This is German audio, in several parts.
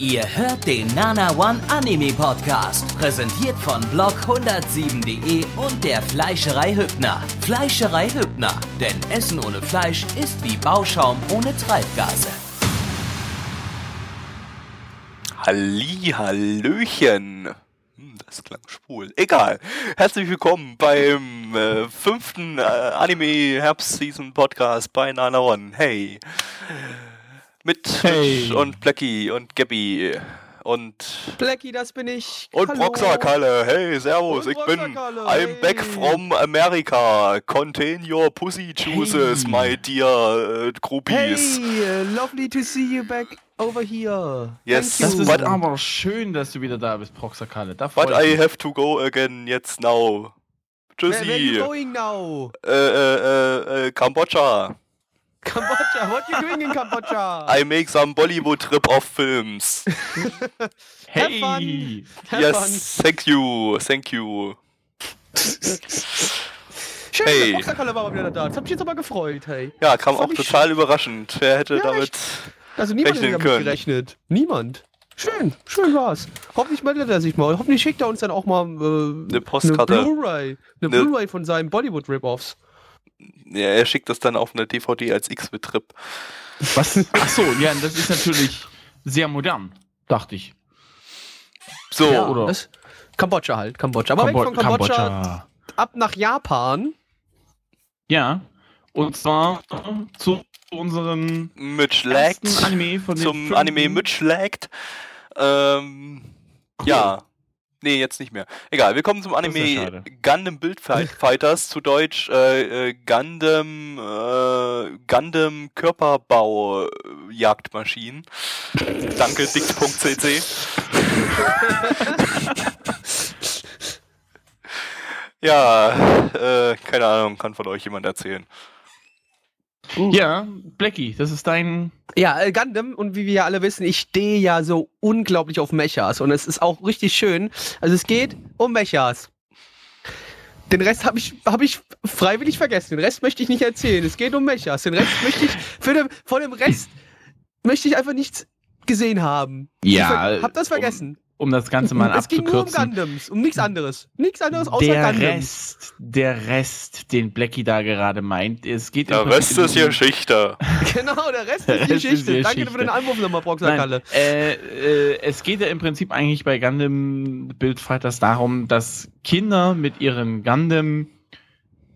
Ihr hört den Nana One Anime Podcast, präsentiert von blog107.de und der Fleischerei Hübner. Fleischerei Hübner, denn Essen ohne Fleisch ist wie Bauschaum ohne Treibgase. Halli, Hallöchen. Hm, das klang schwul. Egal. Herzlich willkommen beim äh, fünften äh, Anime Herbst Season Podcast bei Nana One. Hey. Mit Hey. Mitch und Blackie und Gabby und Blackie, das bin ich. und. Broxakalle. Hey, servus, Und ich bin I'm hey. back from America. Contain your pussy juices, Hey. my dear Hey, Groupies. uh, lovely to see you back over here. Yes, Thank Das you. ist But- aber schön, dass du wieder da bist, Proxakale. Da But I have to go again jetzt now. Where, where you Tschüssi. going now? Äh, äh, äh, äh, Kambodscha. Kambodscha. What you doing in Kambodscha? I make some Bollywood rip-off films. Hey! fun. Have yes, thank you, thank you. Schön, Hey. der Boxerkalle war mal wieder da. Das hat mich jetzt aber gefreut, hey. Ja, kam auch ich total überraschend. Wer hätte Ja, damit... echt. Also niemand Rechnen damit können. gerechnet. Niemand. Schön, schön war's. Hoffentlich meldet er sich mal. Hoffentlich schickt er uns dann auch mal äh, Eine Postkarte. Eine Blu-ray. Eine Ne- Blu-ray von seinen Bollywood-Rip-Offs. Ja, er schickt das dann auf eine DVD als X-Betrip. Was? Achso, ja, das ist natürlich sehr modern, dachte ich. So, Ja, oder? Das, Kambodscha halt, Kambodscha. Aber weg von Kambodscha, ab nach Japan. Ja, und zwar zu unserem Anime von Zum Anime mit Schlagt. Ähm, ja. Nee, jetzt nicht mehr. Egal, wir kommen zum Anime. Gundam Build Fight Fighters, zu Deutsch äh, äh, Gundam, äh, Gundam Körperbau äh, Jagdmaschinen. Danke, dict.cc. ja, äh, keine Ahnung, kann von euch jemand erzählen. Ja, Blackie, das ist dein. Ja, äh, Gundam und wie wir ja alle wissen, ich stehe ja so unglaublich auf Mechas und es ist auch richtig schön. Also es geht um Mechas. Den Rest habe ich, hab ich freiwillig vergessen. Den Rest möchte ich nicht erzählen. Es geht um Mechas. Den Rest möchte ich, für den, von dem Rest möchte ich einfach nichts gesehen haben. Ja, ich hab das vergessen. Um das Ganze mal es ging nur um abzukürzen. Gundams, um nichts anderes. Nichts anderes außer Der Gundams. Rest, der Rest, den Blackie da gerade meint, es geht Der Rest ist um- Geschichte. Genau, der Rest Der ist die Rest ist Geschichte. Danke Geschichte. für den Anruf nochmal, Proxakalle. Äh, äh, es geht ja im Prinzip eigentlich bei Gundam Build Fighters darum, dass Kinder mit ihren Gundam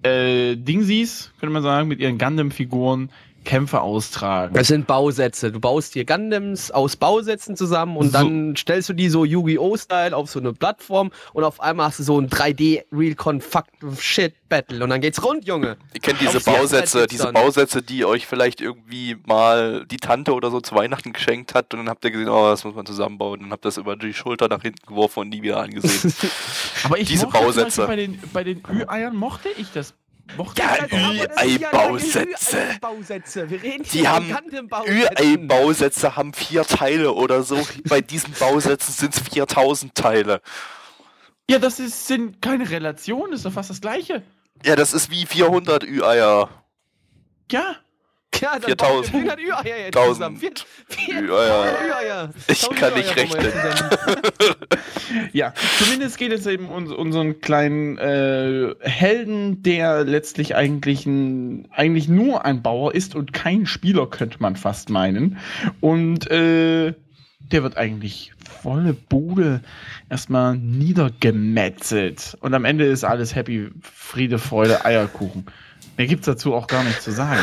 äh, Dingsies, könnte man sagen, mit ihren Gundam-Figuren Kämpfe austragen. Das sind Bausätze. Du baust dir Gundams aus Bausätzen zusammen und So. dann stellst du die so Yu-Gi-Oh!-Style auf so eine Plattform und auf einmal hast du so ein 3D-Real-Con-Fuck-Shit-Battle und dann geht's rund, Junge. Ihr kennt diese Auf Bausätze, diese dann. Bausätze, die euch vielleicht irgendwie mal die Tante oder so zu Weihnachten geschenkt hat und dann habt ihr gesehen, oh, das muss man zusammenbauen und habt das über die Schulter nach hinten geworfen und nie wieder angesehen. Aber ich diese mochte Bausätze. Bei den, bei den Ü-Eiern mochte ich das. Keine Ü-Ei-Bausätze. Ü-Ei-Bausätze. Wir reden Die hier haben. Ü-Ei-Bausätze haben vier Teile oder so. Bei diesen Bausätzen sind es 4000 Teile. Ja, das ist, sind keine Relation, ist doch fast das Gleiche. Ja, das ist wie 400 Ü-Eier. Ja. Ja, dann 4000. bauen wir 400 Ü-Eier jetzt 1000 zusammen. Vier- vier- Ü-Eier. Ü-Eier. Ich 1000 kann nicht rechnen. Ja, zumindest geht es eben um unseren kleinen äh, Helden, der letztlich eigentlich, ein, eigentlich nur ein Bauer ist und kein Spieler, könnte man fast meinen. Und äh, der wird eigentlich volle Bude erstmal niedergemetzelt. Und am Ende ist alles happy, Friede, Freude, Eierkuchen. Mehr gibt's dazu auch gar nicht zu sagen.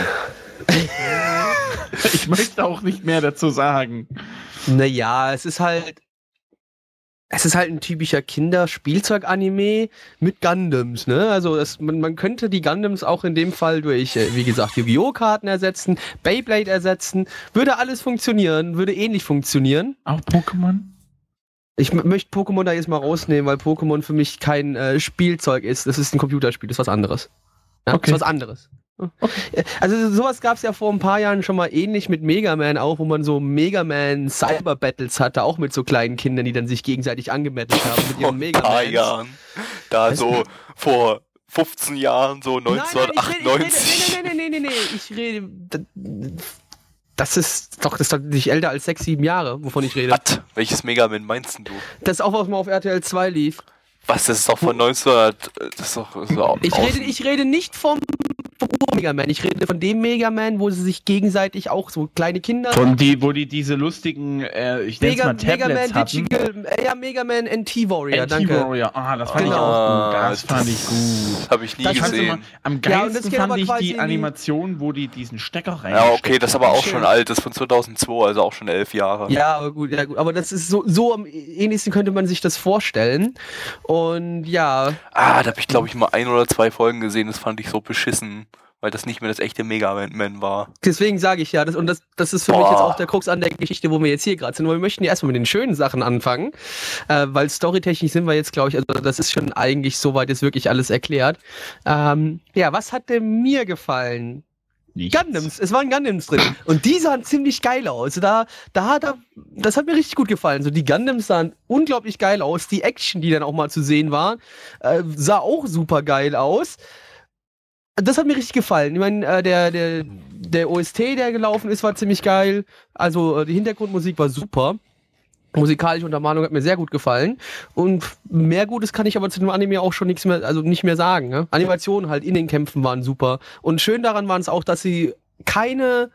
ich möchte auch nicht mehr dazu sagen. Naja, es ist halt. Es ist halt ein typischer Kinderspielzeug-Anime mit Gundams, ne? Also das, man, man könnte die Gundams auch in dem Fall durch, äh, wie gesagt, Yu-Gi-Oh! Karten ersetzen, Beyblade ersetzen. Würde alles funktionieren, würde ähnlich funktionieren. Auch Pokémon? Ich möchte Pokémon da jetzt mal rausnehmen, weil Pokémon für mich kein äh, Spielzeug ist. Das ist ein Computerspiel, das ist was anderes. Ja, Okay. Das ist was anderes. Äh, Also sowas gab es ja vor ein paar Jahren schon mal ähnlich mit Mega Man auch, wo man so Mega Man Cyber Battles hatte, auch mit so kleinen Kindern, die dann sich gegenseitig angemettelt haben mit Vor ihren ein Mega paar. Jahren. Da so vor 15 Jahren, so Nein, nein, ich rede, 1998. ich rede, nee, nee, nee, nee, nee, nee, ich rede. Das ist doch, das ist doch nicht älter als sechs, sieben Jahre, wovon ich rede. Was? Welches Mega Man meinst du? Das ist auch, was mal auf RTL 2 lief. Was, das ist doch von 1900. Das ist doch. Das ist doch Ich rede, ich rede nicht vom, vom Ur-Mega Man. Ich rede von dem Mega Man, wo sie sich gegenseitig auch so kleine Kinder. Von die, wo die diese lustigen, äh, ich nenne Mega, mal Mega Tablets Man hatten. Digital, äh, ja, Mega Man NT Warrior, danke. Anti-Warrior, ah, das fand ich Genau. auch gut. Das fand ich gut. Das habe ich nie Das gesehen. am Ja, das geilsten aber fand ich die Animation, wo die diesen Stecker rein. Ja, okay, das ist aber auch schon alt. Das ist von 2002, also auch schon elf Jahre. Ja, aber gut, ja gut. Aber das ist so, so am ähnlichsten könnte man sich das vorstellen. Und ja, Ah, da habe ich, glaube ich, mal ein oder zwei Folgen gesehen. Das fand ich so beschissen, weil das nicht mehr das echte Mega Man- war. deswegen sage ich ja, das, und das, das ist für mich Boah. jetzt auch der Krux an der Geschichte, wo wir jetzt hier gerade sind. Aber wir möchten ja erstmal mit den schönen Sachen anfangen, äh, weil storytechnisch sind wir jetzt, glaube ich, also das ist schon eigentlich soweit jetzt wirklich alles erklärt. Ähm, ja, was hat denn mir gefallen? Nichts. Gundams, es waren Gundams drin. Und die sahen ziemlich geil aus. Da, da, da, das hat mir richtig gut gefallen. So, die Gundams sahen unglaublich geil aus. Die Action, die dann auch mal zu sehen war, äh, sah auch super geil aus. Das hat mir richtig gefallen. Ich meine, äh, der, der, der OST, der gelaufen ist, war ziemlich geil. Also, äh, die Hintergrundmusik war super. Musikalische Untermalung hat mir sehr gut gefallen. Und mehr Gutes kann ich aber zu dem Anime auch schon nichts mehr, also nicht mehr sagen. Ne? Animationen halt in den Kämpfen waren super. Und schön daran waren es auch, dass sie keine,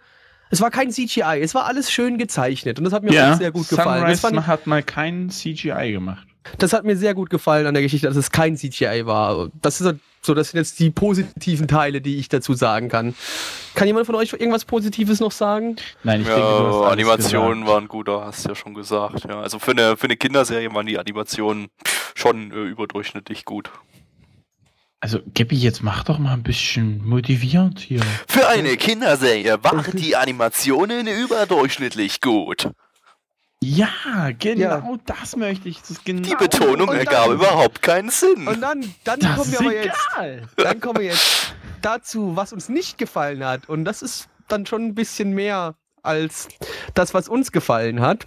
es war kein CGI, es war alles schön gezeichnet. Und das hat mir Ja, auch sehr gut gefallen. Das, Sunrise fand ich, hat mal kein CGI gemacht. das hat mir sehr gut gefallen an der Geschichte, dass es kein CGI war. Das ist so, das sind jetzt die positiven Teile, die ich dazu sagen kann. Kann jemand von euch irgendwas Positives noch sagen? Nein, ich denke, du hast Ja, alles Animationen gesagt. waren gut, da hast du ja schon gesagt. Ja, also für eine, für eine Kinderserie waren die Animationen schon äh, überdurchschnittlich gut. Also, Gabby, jetzt mach doch mal ein bisschen motivierend hier. Für eine Kinderserie waren die Animationen überdurchschnittlich gut. Ja, genau Ja. das möchte ich. Das genau Die Betonung und dann- ergab überhaupt keinen Sinn. Und dann, dann Das kommen ist wir aber jetzt egal. Dann kommen wir jetzt dazu, was uns nicht gefallen hat. Und das ist dann schon ein bisschen mehr als das, was uns gefallen hat.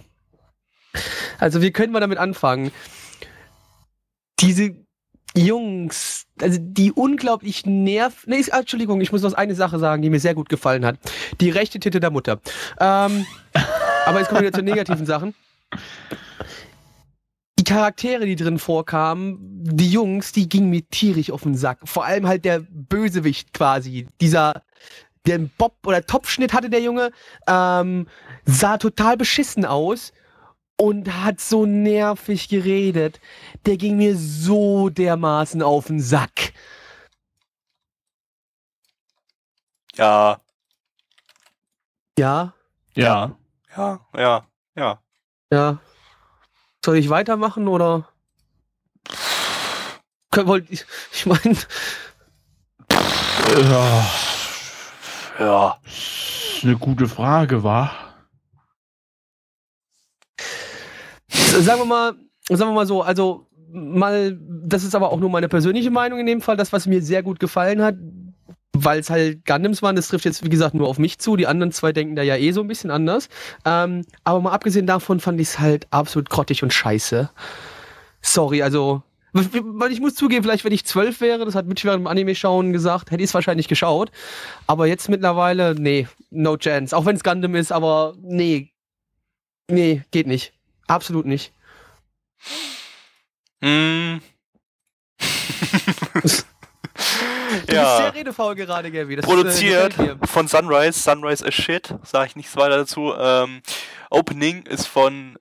Also, wie können wir damit anfangen? Diese Jungs, also die unglaublich nerv... Nee, ist- Entschuldigung, ich muss noch eine Sache sagen, die mir sehr gut gefallen hat. Die rechte Titte der Mutter. Ähm, aber jetzt kommen wir wieder zu negativen Sachen. Die Charaktere, die drin vorkamen, die Jungs, die gingen mir tierisch auf den Sack. Vor allem halt der Bösewicht quasi. Dieser, den Bob- oder Topfschnitt hatte der Junge, ähm, sah total beschissen aus und hat so nervig geredet. Der ging mir so dermaßen auf den Sack. ja, Ja, Ja. Ja, ja, ja. ja. Soll ich weitermachen oder? Ich ich meine, Ja, Ja, eine gute Frage, war. sagen wir mal, sagen wir mal so, also mal, das ist aber auch nur meine persönliche Meinung in dem Fall, das, was mir sehr gut gefallen hat, weil es halt Gundams waren, das trifft jetzt, wie gesagt, nur auf mich zu. Die anderen zwei denken da ja eh so ein bisschen anders. Ähm, aber mal abgesehen davon fand ich es halt absolut grottig und scheiße. Sorry, also. Weil ich muss zugeben, vielleicht wenn ich zwölf wäre, das hat Mitch während dem Anime-Schauen gesagt, hätte ich es wahrscheinlich geschaut. Aber jetzt mittlerweile, nee, no chance. Auch wenn es Gundam ist, aber nee. Nee, geht nicht. Absolut nicht. hm. Du bist sehr ja. redefaul gerade, Gabby. Das Produziert Ist, äh, von Sunrise. Sunrise is shit. Sage ich nichts weiter dazu. Ähm, Opening ist von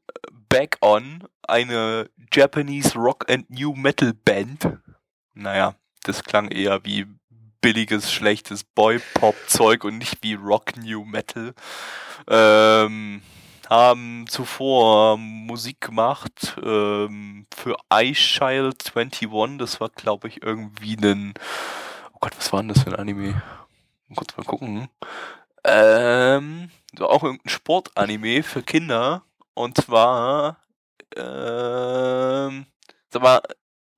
Back On, eine Japanese Rock and New Metal Band. Naja, das klang eher wie billiges, schlechtes Boy-Pop-Zeug und nicht wie Rock New Metal. Ähm, haben zuvor Musik gemacht ähm, für Ice Child 21. Das war, glaube ich, irgendwie ein. Oh Gott, was war denn das für ein Anime? Mal kurz mal gucken. Ähm, so auch irgendein Sportanime für Kinder. Und zwar, ähm, sag mal,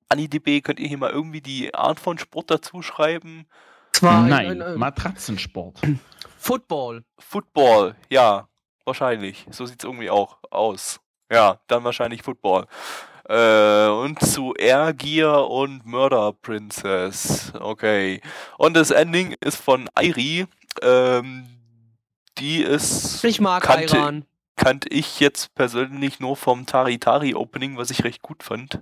AniDB, könnt ihr hier mal irgendwie die Art von Sport dazu schreiben? Es war ein- Nein, ein, ein, Matratzensport. Football. Football, ja, wahrscheinlich. So sieht's irgendwie auch aus. Ja, dann wahrscheinlich Football. Äh, und zu Air Gear und Murder Princess. Okay. Und das Ending ist von Airi. Ähm, die ist Ich mag Kannte- Iran. kannte ich jetzt persönlich nur vom Tari Tari Opening, was ich recht gut fand.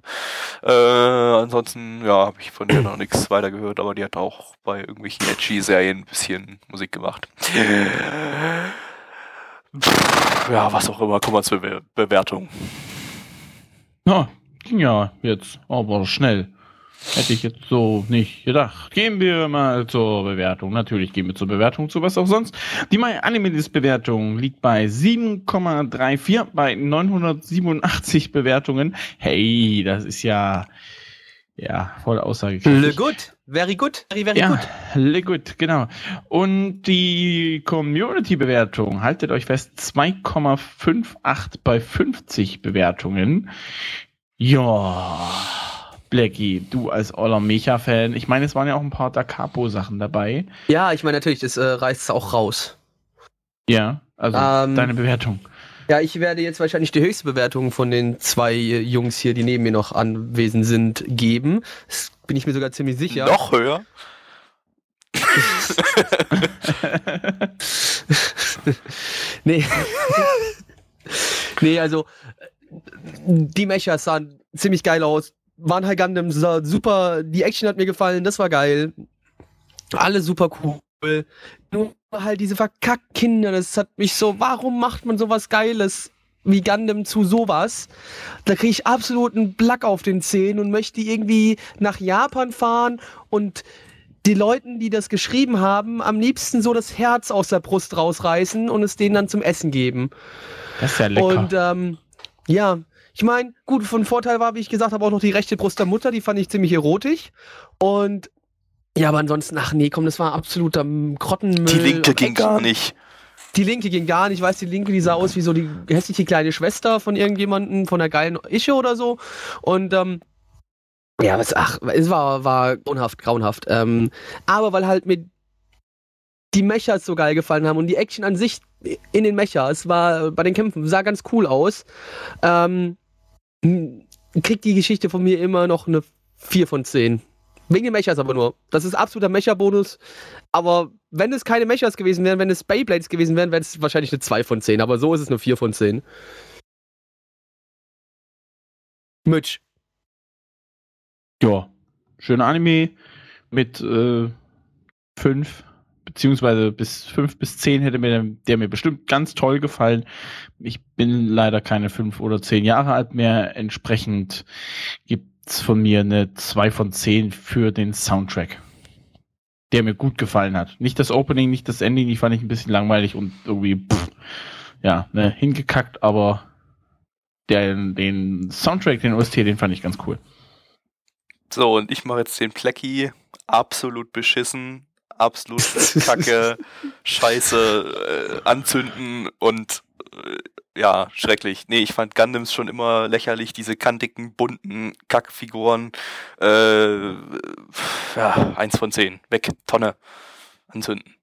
Äh, ansonsten, ja, habe ich von der noch nichts weiter gehört, aber die hat auch bei irgendwelchen Edgy-Serien ein bisschen Musik gemacht. Ja, was auch immer, kommen wir zur Be Bewertung. Ja, ging ja jetzt aber schnell. Hätte ich jetzt so nicht gedacht. Gehen wir mal zur Bewertung. Natürlich gehen wir zur Bewertung zu, was auch sonst. Die My Animalist Bewertung liegt bei 7,34 bei 987 Bewertungen. Hey, das ist ja, ja, voll Le aussagekräftig. good. Very good. Very, very Ja, good. le gut, genau. Und die Community-Bewertung, haltet euch fest, 2,58 bei 50 Bewertungen. Ja, Blackie, du als Oller Mecha-Fan, ich meine, es waren ja auch ein paar Da Capo-Sachen dabei. Ja, ich meine, natürlich, das äh, reißt es auch raus. Ja, also Ähm, deine Bewertung. Ja, ich werde jetzt wahrscheinlich die höchste Bewertung von den zwei äh, Jungs hier, die neben mir noch anwesend sind, geben. Das bin ich mir sogar ziemlich sicher. Noch höher? nee. nee, also die Mechas sahen ziemlich geil aus. Waren halt Gundam, sah super. Die Action hat mir gefallen, das war geil. Alle super cool. Nur halt diese verkackten Kinder, das hat mich so, warum macht man sowas Geiles wie Gundam zu sowas? Da kriege ich absoluten Black auf den Zähnen und möchte irgendwie nach Japan fahren und die Leuten, die das geschrieben haben, am liebsten so das Herz aus der Brust rausreißen und es denen dann zum Essen geben. Das ist ja lecker. Und ähm, ja, ich meine, gut, von Vorteil war, wie ich gesagt habe, auch noch die rechte Brust der Mutter, die fand ich ziemlich erotisch. Und ja, aber ansonsten, ach nee, komm, das war absoluter Grottenmüll. Die linke ging gar nicht. Die linke ging gar nicht. Ich weiß, die linke, die sah aus wie so die hässliche kleine Schwester von irgendjemandem, von der geilen Ische oder so. Und ähm, ja, was, ach, es war, war grauenhaft, grauenhaft. Ähm, aber weil halt mir die Mechas so geil gefallen haben und die Action an sich in den Mechas war bei den Kämpfen sah ganz cool aus. Ähm, kriegt die Geschichte von mir immer noch eine 4 von 10. Wegen den Mechas aber nur. Das ist absoluter Mecha-Bonus. Aber wenn es keine Mechas gewesen wären, wenn es Beyblades gewesen wären, wäre es wahrscheinlich eine 2 von 10. Aber so ist es eine 4 von 10. Mitch. Ja, schöner Anime mit äh, fünf, beziehungsweise bis fünf bis zehn hätte mir der, mir bestimmt ganz toll gefallen. Ich bin leider keine fünf oder zehn Jahre alt mehr. Entsprechend gibt's von mir eine zwei von zehn für den Soundtrack, der mir gut gefallen hat. Nicht das Opening, nicht das Ending, die fand ich ein bisschen langweilig und irgendwie pff, ja, ne, hingekackt, aber der, den Soundtrack, den OST, den fand ich ganz cool. So, und ich mache jetzt den Plecky. Absolut beschissen, absolut kacke, scheiße, äh, anzünden und äh, ja, schrecklich. Nee, ich fand Gundams schon immer lächerlich, diese kantigen, bunten Kackfiguren. Äh, ja, eins von zehn. Weg, Tonne. Anzünden.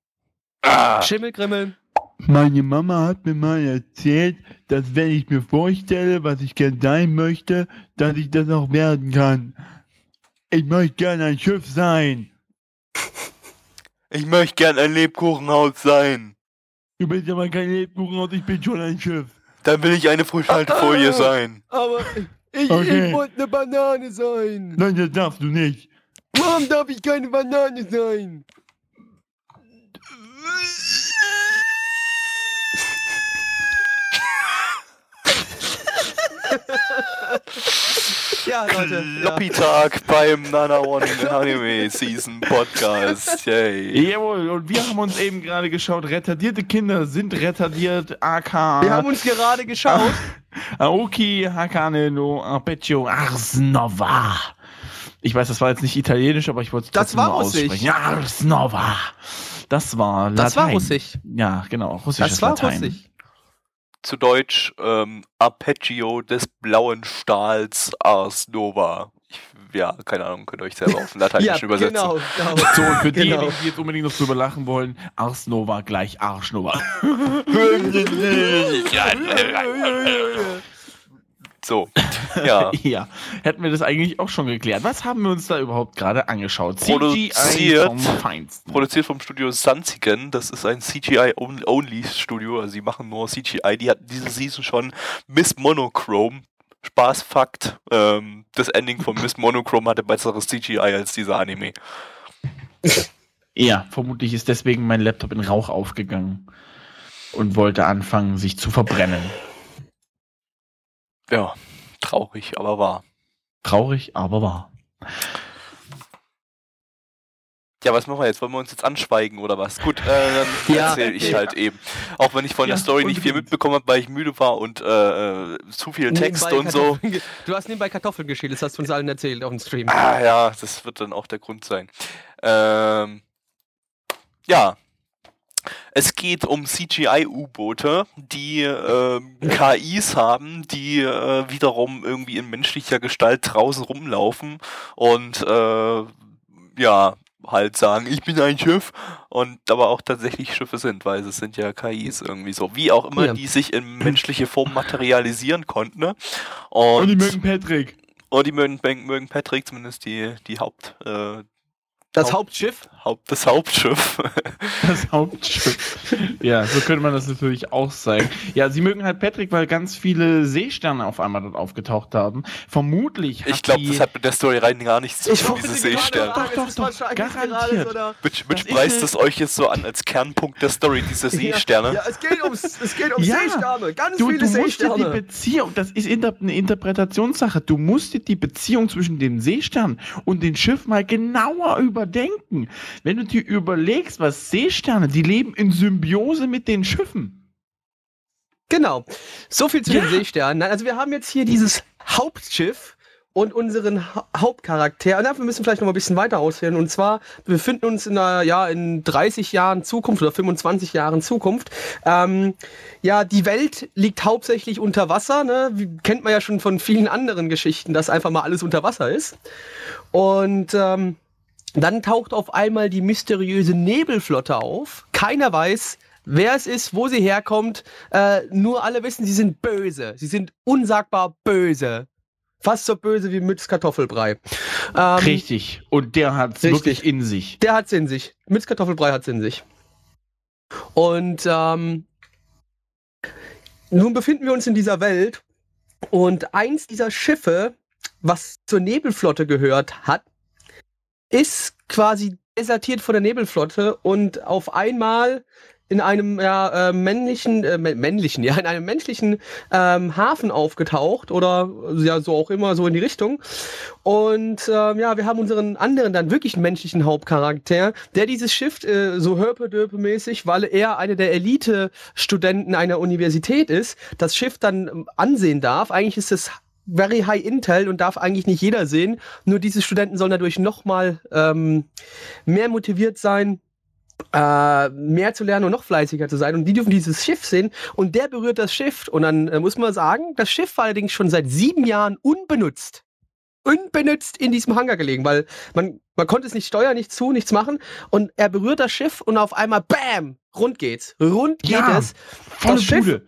Ah, Schimmelgrimmel. Meine Mama hat mir mal erzählt, dass wenn ich mir vorstelle, was ich gern sein möchte, dass ich das auch werden kann. Ich möchte gern ein Schiff sein. Ich möchte gern ein Lebkuchenhaus sein. Du bist aber kein Lebkuchenhaus, ich bin schon ein Schiff. Dann will ich eine Frischhaltefolie Ah. sein. Aber ich, Okay. ich wollte eine Banane sein. Nein, das darfst du nicht. Warum darf ich keine Banane sein? ja, Leute. Ja. Lobby-Tag beim Nana One Anime Season Podcast. Yay. Jawohl, und wir haben uns eben gerade geschaut, retardierte Kinder sind retardiert, AK Wir haben uns gerade geschaut. Aoki Hakane no Arpeggio Arsnova. Ich weiß, das war jetzt nicht italienisch, aber ich wollte es Das war Russisch. aussprechen. Ja, Arsnova. Das war Latein. Das war Russisch. Ja, genau, russisches Das war Latein. Russisch. Zu Deutsch ähm, Arpeggio des blauen Stahls Ars Nova. Ich, ja, keine Ahnung, könnt ihr euch selber auf Lateinisch Ja, übersetzen. genau. genau. So, und für Genau. diejenigen, die jetzt unbedingt noch drüber lachen wollen, Arsnova gleich Arschnova. So, ja. Ja, hätten wir das eigentlich auch schon geklärt. Was haben wir uns da überhaupt gerade angeschaut? Produziert- vom Feinsten. Produziert vom Studio Sanzigen. Das ist ein CGI-Only-Studio. Also, sie machen nur CGI. Die hatten diese Season schon Miss Monochrome. Spaßfakt. Ähm, das Ending von Miss Monochrome hatte besseres CGI als dieser Anime. Ja, vermutlich ist deswegen mein Laptop in Rauch aufgegangen und wollte anfangen, sich zu verbrennen. Ja, traurig, aber wahr. Traurig, aber wahr. Ja, was machen wir jetzt? Wollen wir uns jetzt anschweigen oder was? Gut, äh, dann Ja. erzähle ich halt eben. Auch wenn ich von Ja, der Story nicht viel mitbekommen habe, weil ich müde war und äh, äh, zu viel Text Nebenbei und so. Du hast nebenbei Kartoffeln geschält, das hast du uns allen erzählt auf dem Stream. Ah ja, das wird dann auch der Grund sein. Ähm, ja. Es geht um CGI-U-Boote, die ähm, KIs haben, die äh, wiederum irgendwie in menschlicher Gestalt draußen rumlaufen und äh, ja, halt sagen, ich bin ein Schiff und aber auch tatsächlich Schiffe sind, weil es sind ja KIs irgendwie so. Wie auch immer, Ja. die sich in menschliche Form materialisieren konnten. ne? Und die mögen Patrick. und die mögen, mögen Patrick, zumindest die, die Haupt, äh, Das Haupt- Hauptschiff? Haupt, das Hauptschiff. Das Hauptschiff. ja, so könnte man das natürlich auch sagen. Ja, sie mögen halt Patrick, weil ganz viele Seesterne auf einmal dort aufgetaucht haben. Vermutlich hat ich glaube, das hat mit der Story rein gar nichts zu tun, diese Seesterne. Doch, doch, doch, garantiert. Mitch, Das Mitch ist preist eine- es euch jetzt so an als Kernpunkt der Story, diese Seesterne. Ja, es geht, ums, es geht um Ja. Seesterne, ganz Du, viele du musst dir die Seesterne. Beziehung, das ist inter eine Interpretationssache, du musst dir die Beziehung zwischen dem Seestern und dem Schiff mal genauer überdenken. Wenn du dir überlegst, was Seesterne, die leben in Symbiose mit den Schiffen. Genau. So viel zu Ja. den Seesternen. Also wir haben jetzt hier dieses Hauptschiff und unseren ha Hauptcharakter. Und dafür müssen wir vielleicht noch mal ein bisschen weiter ausführen. Und zwar, wir befinden uns in einer, ja, in 30 Jahren Zukunft oder 25 Jahren Zukunft. Ähm, ja, die Welt liegt hauptsächlich unter Wasser. Ne? Wie, kennt man ja schon von vielen anderen Geschichten, dass einfach mal alles unter Wasser ist. Und ähm, dann taucht auf einmal die mysteriöse Nebelflotte auf. Keiner weiß, wer es ist, wo sie herkommt. Äh, nur alle wissen, sie sind böse. Sie sind unsagbar böse. Fast so böse wie Mütz Kartoffelbrei. Ähm, Richtig. Und der hat es wirklich in sich. Der hat's in sich. Mütz Kartoffelbrei hat's in sich. Und ähm, nun befinden wir uns in dieser Welt und eins dieser Schiffe, was zur Nebelflotte gehört hat, ist quasi desertiert von der Nebelflotte und auf einmal in einem ja, äh, männlichen, äh, mä- männlichen, ja, in einem menschlichen ähm, Hafen aufgetaucht oder ja, so auch immer so in die Richtung. Und ähm, ja, wir haben unseren anderen dann wirklich menschlichen Hauptcharakter, der dieses Schiff äh, so hörpe-dörpe-mäßig, weil er einer der Elite-Studenten einer Universität ist, das Schiff dann ansehen darf. Eigentlich ist es very high intel und darf eigentlich nicht jeder sehen. Nur diese Studenten sollen dadurch nochmal ähm, mehr motiviert sein, äh, mehr zu lernen und noch fleißiger zu sein. Und die dürfen dieses Schiff sehen und der berührt das Schiff. Und dann äh, muss man sagen, das Schiff war allerdings schon seit sieben Jahren unbenutzt. Unbenutzt in diesem Hangar gelegen, weil man, man konnte es nicht steuern, nichts zu, nichts machen. Und er berührt das Schiff und auf einmal, bam, rund geht's. Rund geht Ja. es. Volle Das Schiff- Bude.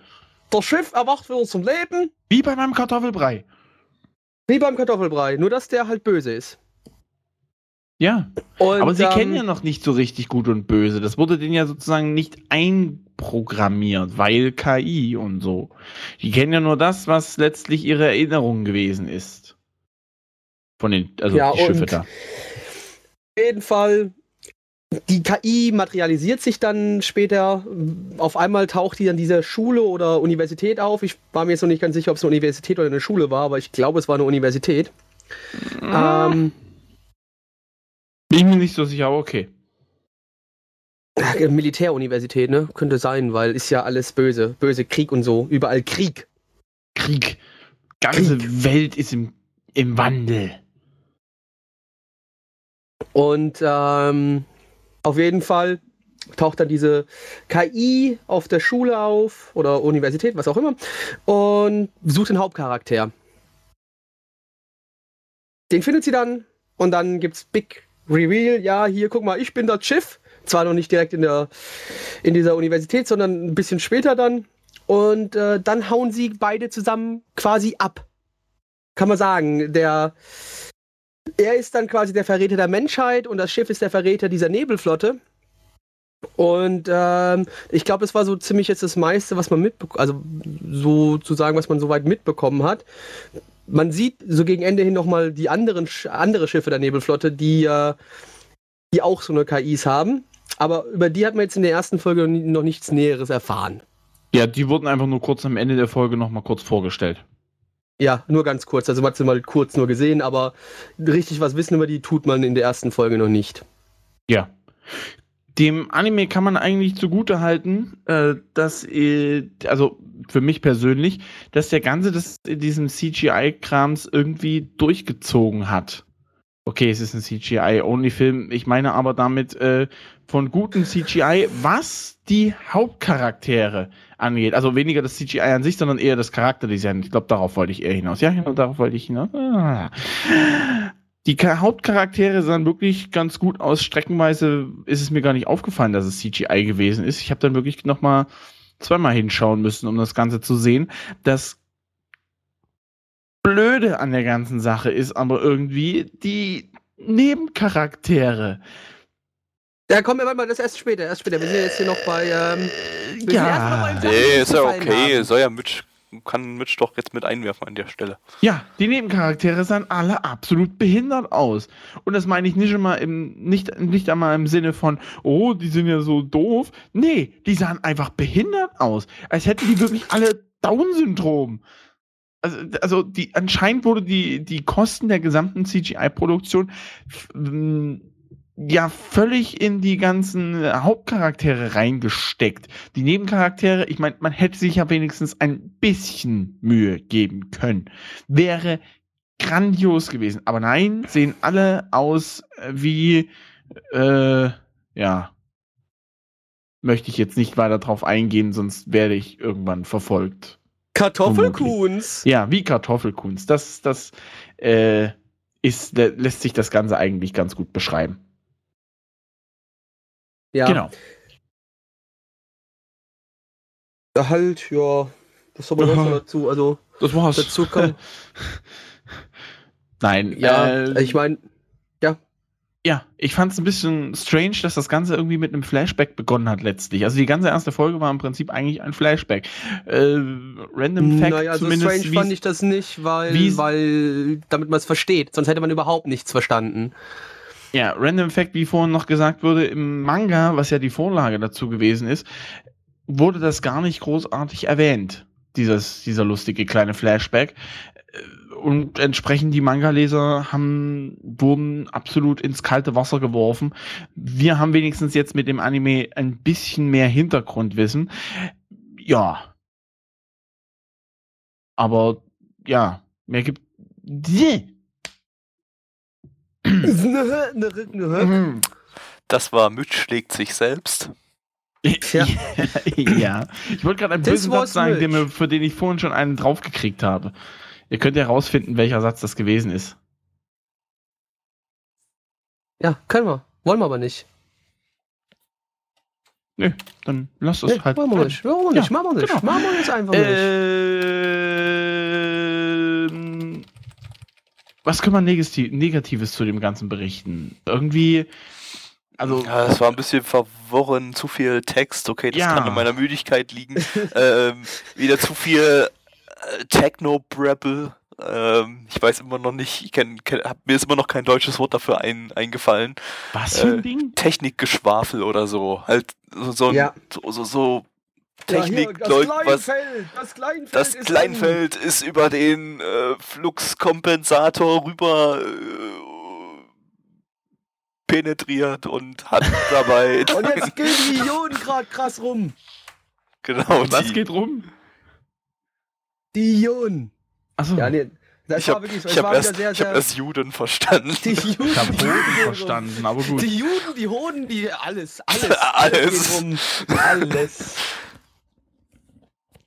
Das Schiff erwacht wieder zum Leben, Wie bei meinem Kartoffelbrei. wie beim Kartoffelbrei. Nur, dass der halt böse ist. Ja. Und, Aber sie ähm, kennen ja noch nicht so richtig gut und böse. Das wurde denen ja sozusagen nicht einprogrammiert, weil KI und so. Die kennen ja nur das, was letztlich ihre Erinnerung gewesen ist. Von den, also Ja, die Schiffe da. Auf jeden Fall, die KI materialisiert sich dann später. Auf einmal taucht die an dieser Schule oder Universität auf. Ich war mir jetzt noch nicht ganz sicher, ob es eine Universität oder eine Schule war, aber ich glaube, es war eine Universität. Ähm, Bin ich mir nicht so sicher, aber okay. Militäruniversität, ne? Könnte sein, weil ist ja alles böse. Böse Krieg und so. Überall Krieg. Krieg. Ganze Welt ist im, im Wandel. Und ähm, auf jeden Fall taucht dann diese KI auf der Schule auf oder Universität, was auch immer, und sucht den Hauptcharakter. Den findet sie dann und dann gibt's Big Reveal. Ja, hier, guck mal, ich bin das Schiff. Zwar noch nicht direkt in, der, in dieser Universität, sondern ein bisschen später dann. Und äh, dann hauen sie beide zusammen quasi ab. kann man sagen, der er ist dann quasi der Verräter der Menschheit und das Schiff ist der Verräter dieser Nebelflotte. Und ähm, ich glaube, das war so ziemlich jetzt das meiste, was man mitbekommen, also sozusagen, was man soweit mitbekommen hat. Man sieht so gegen Ende hin nochmal die anderen Sch andere Schiffe der Nebelflotte, die, äh, die auch so eine KIs haben. Aber über die hat man jetzt in der ersten Folge noch nichts Näheres erfahren. Ja, die wurden einfach nur kurz am Ende der Folge nochmal kurz vorgestellt. Ja, nur ganz kurz. Also man hat sie mal kurz nur gesehen, aber richtig was wissen über die tut man in der ersten Folge noch nicht. Ja. Dem Anime kann man eigentlich zugute halten, äh, dass, äh, also für mich persönlich, dass der Ganze das in diesem CGI-Krams irgendwie durchgezogen hat. Okay, es ist ein CGI-Only-Film. Ich meine aber damit äh, von gutem CGI, was die Hauptcharaktere angeht. Also weniger das CGI an sich, sondern eher das Charakterdesign. Ich glaube, darauf wollte ich eher hinaus. Ja, genau, darauf wollte ich hinaus. Die Hauptcharaktere sahen wirklich ganz gut aus. Streckenweise ist es mir gar nicht aufgefallen, dass es CGI gewesen ist. Ich habe dann wirklich noch mal zweimal hinschauen müssen, um das Ganze zu sehen. Das Blöde an der ganzen Sache ist aber irgendwie die Nebencharaktere. Ja, komm, warte mal, das erst später, erst später. Wir sind jetzt hier noch bei. Ähm, Ja. noch Nee, ist ja okay. haben. Soll ja Mitch, kann Mitch doch jetzt mit einwerfen an der Stelle. Ja, die Nebencharaktere sahen alle absolut behindert aus. Und das meine ich nicht immer im, nicht, nicht einmal im Sinne von, oh, die sind ja so doof. Nee, die sahen einfach behindert aus. Als hätten die wirklich alle Down-Syndrom. Also, also die, anscheinend wurde die, die Kosten der gesamten CGI-Produktion ja völlig in die ganzen Hauptcharaktere reingesteckt. Die Nebencharaktere, ich meine, man hätte sich ja wenigstens ein bisschen Mühe geben können. Wäre grandios gewesen. Aber nein, sehen alle aus äh, wie, äh, ja, möchte ich jetzt nicht weiter drauf eingehen, sonst werde ich irgendwann verfolgt. Kartoffelkuhns. Ja, wie Kartoffelkunst. Das, das äh, ist, lä- lässt sich das Ganze eigentlich ganz gut beschreiben. Ja, Genau. halt, ja. Was soll man noch dazu? Also, Das war's. dazu kann. Nein, ja, äh, ich meine, Ja, ich fand es ein bisschen strange, dass das Ganze irgendwie mit einem Flashback begonnen hat letztlich. Also die ganze erste Folge war im Prinzip eigentlich ein Flashback. Äh, Random Fact naja, so zumindest. strange fand ich das nicht, weil, weil damit man es versteht. Sonst hätte man überhaupt nichts verstanden. Ja, Random Fact, wie vorhin noch gesagt wurde, im Manga, was ja die Vorlage dazu gewesen ist, wurde das gar nicht großartig erwähnt, dieses, dieser lustige kleine Flashback. Äh, Und entsprechend die Manga-Leser haben, wurden absolut ins kalte Wasser geworfen. Wir haben wenigstens jetzt mit dem Anime ein bisschen mehr Hintergrundwissen. Ja. Aber ja, mehr gibt. Das war Mitch schlägt sich selbst. Tja. ja. Ich wollte gerade einen Das bösen Satz sagen, mir, für den ich vorhin schon einen draufgekriegt habe. Ihr könnt ja herausfinden, welcher Satz das gewesen ist. Ja, können wir. Wollen wir aber nicht. Nö, dann lasst es Nee, halt. machen wir nicht. Machen wir nicht. Ja, machen wir nicht. genau. Machen wir jetzt einfach nicht. Was kann man Negati Negatives zu dem Ganzen berichten? Irgendwie, also, Ja, es war ein bisschen verworren, zu viel Text, okay, das Ja. kann an meiner Müdigkeit liegen. ähm, wieder zu viel äh, Techno-Brabble. Ähm, ich weiß immer noch nicht, ich kenn, kenn, hab, mir ist immer noch kein deutsches Wort dafür ein, eingefallen. was für ein äh, Ding? Technikgeschwafel oder so. Halt so, so, Ja. so, so, so Ja, hier, Technik, Leute, was. das Kleinfeld, Das Kleinfeld ist über den äh, Fluxkompensator rüber äh, penetriert und hat dabei Und jetzt gehen die Ionen gerade krass rum. genau Was die, geht rum? Die Ionen. Achso, Ja, nee, das ich habe hab erst, sehr, hab erst Juden verstanden. Die Juden, ich habe Juden verstanden, aber gut. Die Juden, die Hoden, die alles, alles, Alles. geht rum. Alles.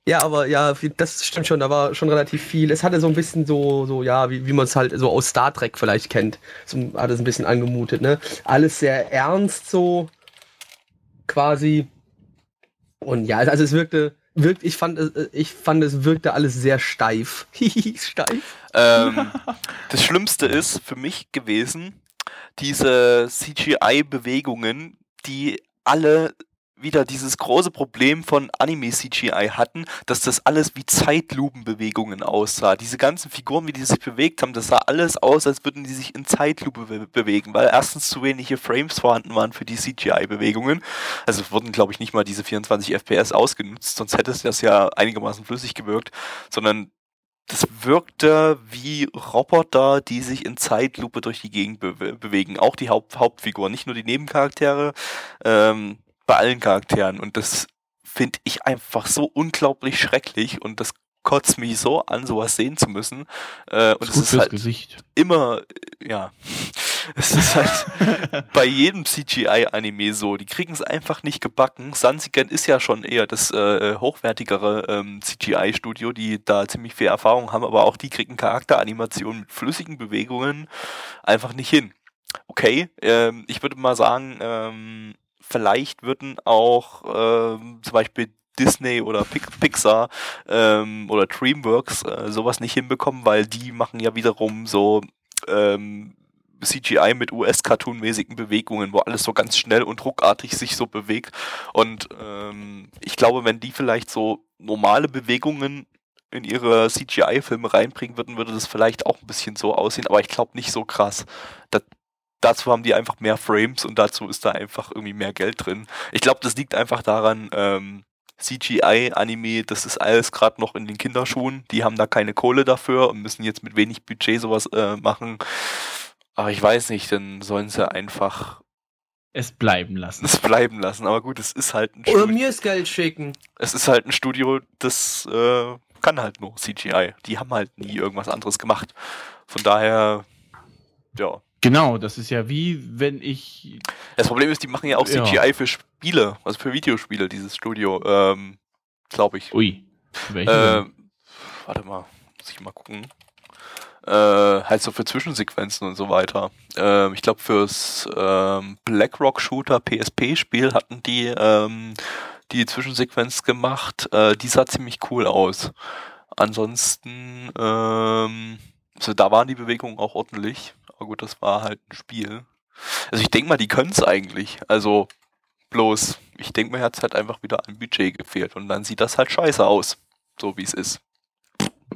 Ja, aber ja, das stimmt schon, da war schon relativ viel. Es hatte so ein bisschen so, so ja, wie, wie man es halt so aus Star Trek vielleicht kennt. So hat es ein bisschen angemutet, ne? Alles sehr ernst so, quasi. Und ja, also es wirkte, wirkt, ich fand, es- äh, ich fand, es wirkte alles sehr steif. steif. Ähm, das Schlimmste ist für mich gewesen, diese CGI-Bewegungen, die alle wieder dieses große Problem von Anime-CGI hatten, dass das alles wie Zeitlupenbewegungen aussah. Diese ganzen Figuren, wie die sich bewegt haben, das sah alles aus, als würden die sich in Zeitlupe be bewegen, weil erstens zu wenige Frames vorhanden waren für die CGI-Bewegungen. Also wurden, glaube ich, nicht mal diese 24 FPS ausgenutzt, sonst hätte es das ja einigermaßen flüssig gewirkt, sondern das wirkte wie Roboter, die sich in Zeitlupe durch die Gegend bewe bewegen. Auch die Haupt Hauptfiguren, nicht nur die Nebencharaktere, ähm, bei allen Charakteren. Und das finde ich einfach so unglaublich schrecklich und das kotzt mich so an, sowas sehen zu müssen. Äh, und ist es ist fürs halt Gesicht. immer, äh, ja, es ist halt bei jedem CGI-Anime so. Die kriegen es einfach nicht gebacken. Sansigen ist ja schon eher das äh, hochwertigere ähm, CGI-Studio, die da ziemlich viel Erfahrung haben, aber auch die kriegen Charakteranimationen mit flüssigen Bewegungen einfach nicht hin. Okay, ähm, ich würde mal sagen, ähm, vielleicht würden auch ähm, zum Beispiel Disney oder Pix Pixar ähm, oder DreamWorks äh, sowas nicht hinbekommen, weil die machen ja wiederum so ähm, CGI mit US-Cartoon-mäßigen Bewegungen, wo alles so ganz schnell und ruckartig sich so bewegt. Und ähm, ich glaube, wenn die vielleicht so normale Bewegungen in ihre CGI-Filme reinbringen würden, würde das vielleicht auch ein bisschen so aussehen, aber ich glaube nicht so krass. Da, dazu haben die einfach mehr Frames und dazu ist da einfach irgendwie mehr Geld drin. Ich glaube, das liegt einfach daran, ähm, CGI-Anime, das ist alles gerade noch in den Kinderschuhen. Die haben da keine Kohle dafür und müssen jetzt mit wenig Budget sowas äh, machen. Aber ich weiß nicht, dann sollen sie einfach Es bleiben lassen. es bleiben lassen. Aber gut, es ist halt ein Oder Studio, mir das Geld schicken. es ist halt ein Studio, das äh, kann halt nur CGI. Die haben halt nie irgendwas anderes gemacht. Von daher, ja. Genau, das ist ja wie wenn ich. Das Problem ist, die machen ja auch Ja. CGI für Spiele, also für Videospiele, dieses Studio, ähm, glaube ich. Ui. Welche? Ähm, warte mal, muss ich mal gucken. Äh, halt so für Zwischensequenzen und so weiter. Ähm, ich glaube fürs ähm, BlackRock Shooter PSP-Spiel hatten die ähm, die Zwischensequenz gemacht. Äh, die sah ziemlich cool aus. Ansonsten, ähm, also da waren die Bewegungen auch ordentlich. Aber gut, das war halt ein Spiel. Also ich denke mal, die können es eigentlich. Also bloß, ich denke mir, hat es halt einfach wieder an Budget gefehlt. Und dann sieht das halt scheiße aus. So wie es ist.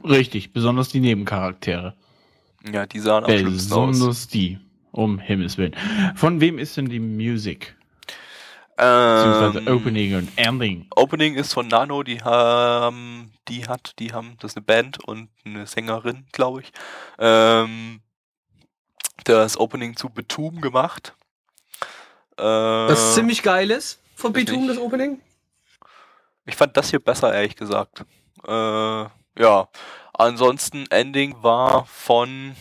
Richtig, besonders die Nebencharaktere. Ja, die sahen am schlimmsten aus. Besonders die. Um Himmels Willen. Von wem ist denn die Musik? Beziehungsweise Ähm, Opening und Ending. Opening ist von Nano, die haben, die hat, die haben, das ist eine Band und eine Sängerin, glaube ich. Ähm, das Opening zu Betum gemacht. Äh, Das ziemlich geil ist. Von nicht. das Opening. Ich fand das hier besser, ehrlich gesagt. Äh, ja. Ansonsten Ending war von.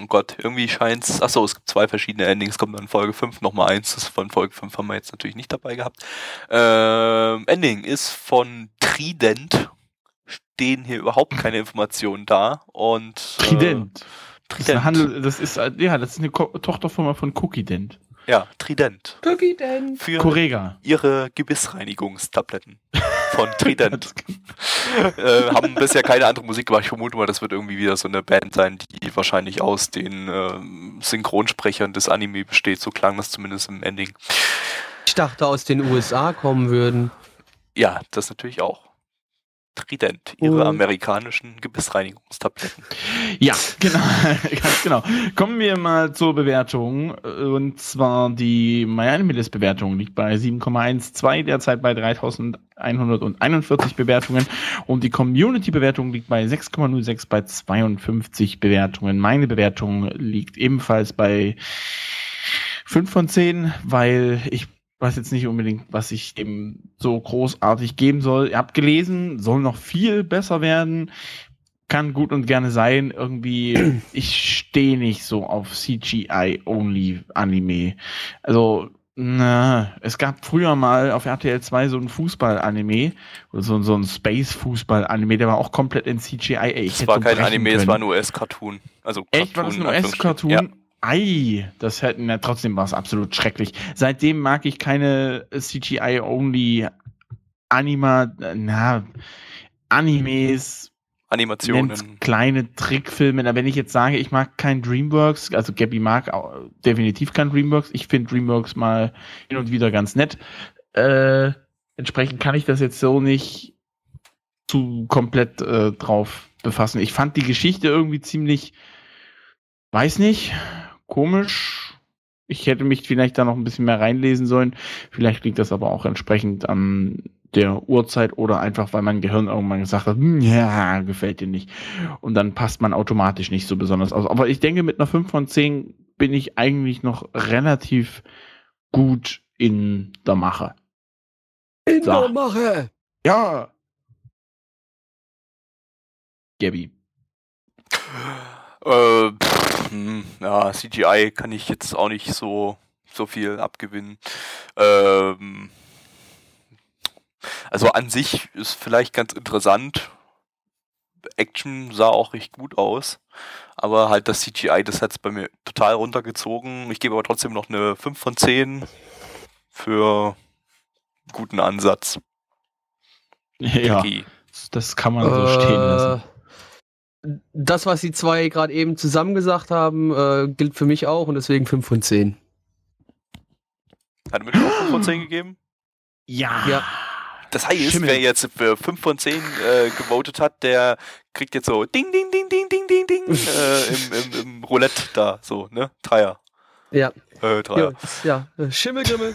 Oh Gott, irgendwie scheint's. Achso, es gibt zwei verschiedene Endings. Kommt dann Folge 5 nochmal eins. Das von Folge 5 haben wir jetzt natürlich nicht dabei gehabt. Ähm, Ending ist von Trident. Stehen hier überhaupt keine Informationen da. Und. äh, Trident. Das ist, eine Trident. Handel, das ist, ja, das ist eine Ko Tochterfirma von Cookie Dent. Ja, Trident. Cookie denn. Für Correga. ihre Gebissreinigungstabletten von Trident. äh, haben bisher keine andere Musik gemacht. Ich vermute mal, das wird irgendwie wieder so eine Band sein, die wahrscheinlich aus den ähm, Synchronsprechern des Anime besteht. So klang das zumindest im Ending. Ich dachte, aus den USA kommen würden. Ja, das natürlich auch. Trident, ihre Und- amerikanischen Gebissreinigungstabletten. Ja, genau, ganz genau. Kommen wir mal zur Bewertung. Und zwar die MyAnimeList-Bewertung liegt bei 7,12, derzeit bei 3141 Bewertungen. Und die Community-Bewertung liegt bei 6,06 bei 52 Bewertungen. Meine Bewertung liegt ebenfalls bei 5 von 10, weil ich weiß jetzt nicht unbedingt, was ich dem so großartig geben soll. Ihr habt gelesen, soll noch viel besser werden kann gut und gerne sein. Irgendwie, ich stehe nicht so auf CGI-only-Anime. Also, na, es gab früher mal auf RTL 2 so ein Fußball-Anime, oder so, so ein Space-Fußball-Anime, der war auch komplett in CGI. Ey, ich Es war so kein Anime, es können. war ein US-Cartoon. Also Echt, war das ein Cartoon, in US-Cartoon? Anführungsstrichen. Ei, das hätten ja trotzdem war es absolut schrecklich. Seitdem mag ich keine CGI-only Anima, na, Animes, Animationen. kleine Trickfilme. Na, wenn ich jetzt sage, ich mag kein DreamWorks, also Gabby mag auch definitiv kein DreamWorks. Ich finde DreamWorks mal hin und wieder ganz nett. Äh, entsprechend kann ich das jetzt so nicht zu komplett äh, drauf befassen. Ich fand die Geschichte irgendwie ziemlich, weiß nicht, komisch. Ich hätte mich vielleicht da noch ein bisschen mehr reinlesen sollen. Vielleicht liegt das aber auch entsprechend an der Uhrzeit oder einfach, weil mein Gehirn irgendwann gesagt hat, "Hm, ja, gefällt dir nicht. Und dann passt man automatisch nicht so besonders aus. Aber ich denke, mit einer 5 von 10 bin ich eigentlich noch relativ gut in der Mache. In So. der Mache! Ja. Gabby. Äh, hm, ja, CGI kann ich jetzt auch nicht so, so viel abgewinnen. Ähm, also an sich ist vielleicht ganz interessant. Action sah auch recht gut aus. Aber halt das CGI, das hat es bei mir total runtergezogen. Ich gebe aber trotzdem noch eine 5 von 10 für guten Ansatz. Ja, Okay. das kann man so stehen lassen. Das, was die zwei gerade eben zusammen gesagt haben, äh, gilt für mich auch und deswegen 5 von 10. Hat er mir die auch 5 von 10 gegeben? Ja. Ja. Das heißt, Schimmel. wer jetzt für 5 von 10 äh, gewotet hat, der kriegt jetzt so Ding, Ding, Ding, Ding, Ding, Ding, Ding äh, im, im, im Roulette da, so, ne? Dreier. Ja, Äh, ja, Dreier. das- ja. äh, Schimmelgrimmel.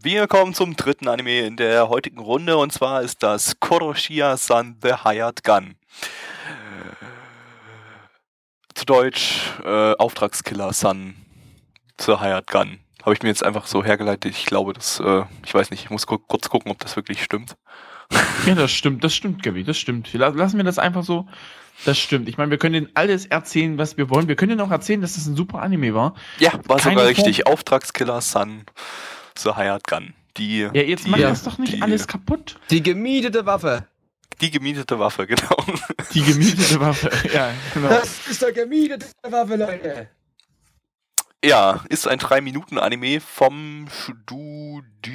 Wir kommen zum dritten Anime in der heutigen Runde und zwar ist das Koroshiya-san The Hired Gun. Zu Deutsch äh, Auftragskiller-san The Hired Gun. Habe ich mir jetzt einfach so hergeleitet. Ich glaube, das, äh, ich weiß nicht, ich muss gu kurz gucken, ob das wirklich stimmt. Ja, das stimmt, das stimmt, Gabi, das stimmt. La- Lassen wir das einfach so. Das stimmt. Ich meine, wir können Ihnen alles erzählen, was wir wollen. Wir können Ihnen auch erzählen, dass das ein super Anime war. Ja, war Keine sogar Form- richtig. Auftragskiller-san The Hired Gun. Die, Ja, jetzt die, macht Ja. das doch nicht die- alles kaputt. Die gemietete Waffe. Die gemietete Waffe, genau. Die gemietete Waffe. Ja, genau. Das ist der gemietete Waffe, Leute. Ja, ist ein 3-Minuten-Anime vom Studio.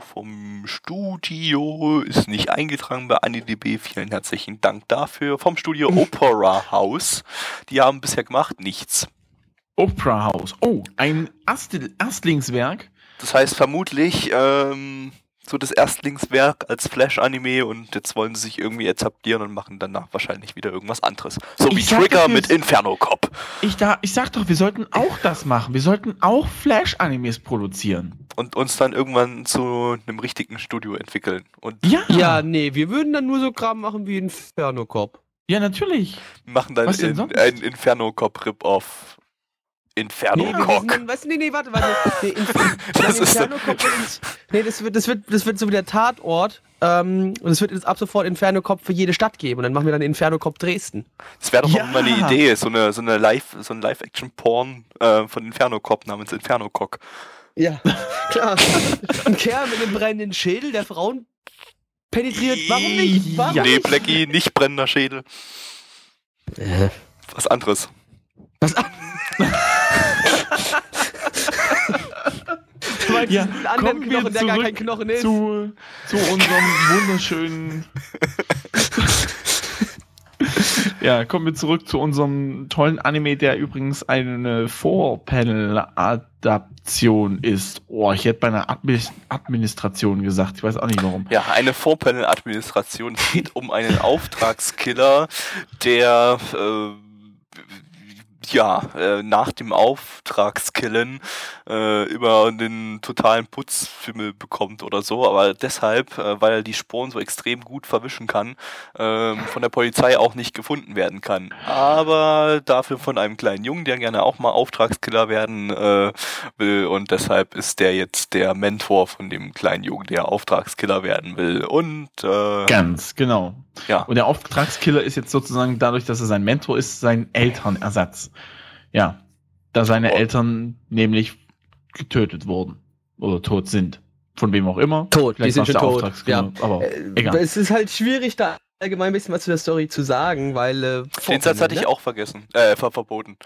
Vom Studio. Ist nicht eingetragen bei AniDB. Vielen herzlichen Dank dafür. Vom Studio Opera House. Die haben bisher gemacht nichts. Opera House. Oh, ein Erstel Erstlingswerk. Das heißt vermutlich ähm, so das Erstlingswerk als Flash-Anime und jetzt wollen sie sich irgendwie etablieren und machen danach wahrscheinlich wieder irgendwas anderes. So Ich wie Trigger doch, mit Inferno Cop. Ich, da, ich sag doch, wir sollten auch das machen. Wir sollten auch Flash-Animes produzieren. Und uns dann irgendwann zu einem richtigen Studio entwickeln. Und Ja, Ja, nee, wir würden dann nur so Kram machen wie Inferno Cop. ja, natürlich. machen dann in, sonst? ein Inferno Cop Rip-Off. Inferno Nee, Cock. was, nee, nee, warte, warte. Nee, Inf Das Inferno Cop wird ins, Nee, das wird, das wird, das wird so wie der Tatort. Ähm, und es wird jetzt ab sofort Inferno Cop für jede Stadt geben. Und dann machen wir dann Inferno Cop Dresden. Das wäre doch Ja. auch mal eine Idee, so eine, so eine Live, so ein Live-Action-Porn äh, von Inferno Cop namens Inferno Cock. Ja, klar. Ein Kerl mit einem brennenden Schädel, der Frauen penetriert. Warum nicht? Warum Ja. Nee, nicht? Blackie, nicht brennender Schädel. Äh, Was anderes. Was? Du meinst Ja, diesen anderen kommen wir Knochen, der gar zurück kein Knochen ist? Zu, zu unserem wunderschönen. ja, kommen wir zurück zu unserem tollen Anime, der übrigens eine Vorpanel-Adaption ist. Oh, ich hätte bei einer Admi Administration gesagt. Ich weiß auch nicht warum. Ja, eine Vorpanel-Administration. Geht um einen Auftragskiller, der äh, ja, äh, nach dem Auftragskillen äh, über den totalen Putzfimmel bekommt oder so, aber deshalb, äh, weil er die Spuren so extrem gut verwischen kann, ähm, von der Polizei auch nicht gefunden werden kann. Aber dafür von einem kleinen Jungen, der gerne auch mal Auftragskiller werden äh, will und deshalb ist der jetzt der Mentor von dem kleinen Jungen, der Auftragskiller werden will und äh, Ganz, genau. Ja, Und der Auftragskiller ist jetzt sozusagen dadurch, dass er sein Mentor ist, sein Elternersatz. Ja. Da seine Oh. Eltern nämlich getötet wurden. Oder tot sind. Von wem auch immer. Tot, die Vielleicht sind war's schon tot. Auftragskiller, Aber Äh, egal. Es ist halt schwierig, da allgemein ein bisschen was zu der Story zu sagen, weil. Äh, den Satz hatte ich ne? auch vergessen, äh, ver verboten.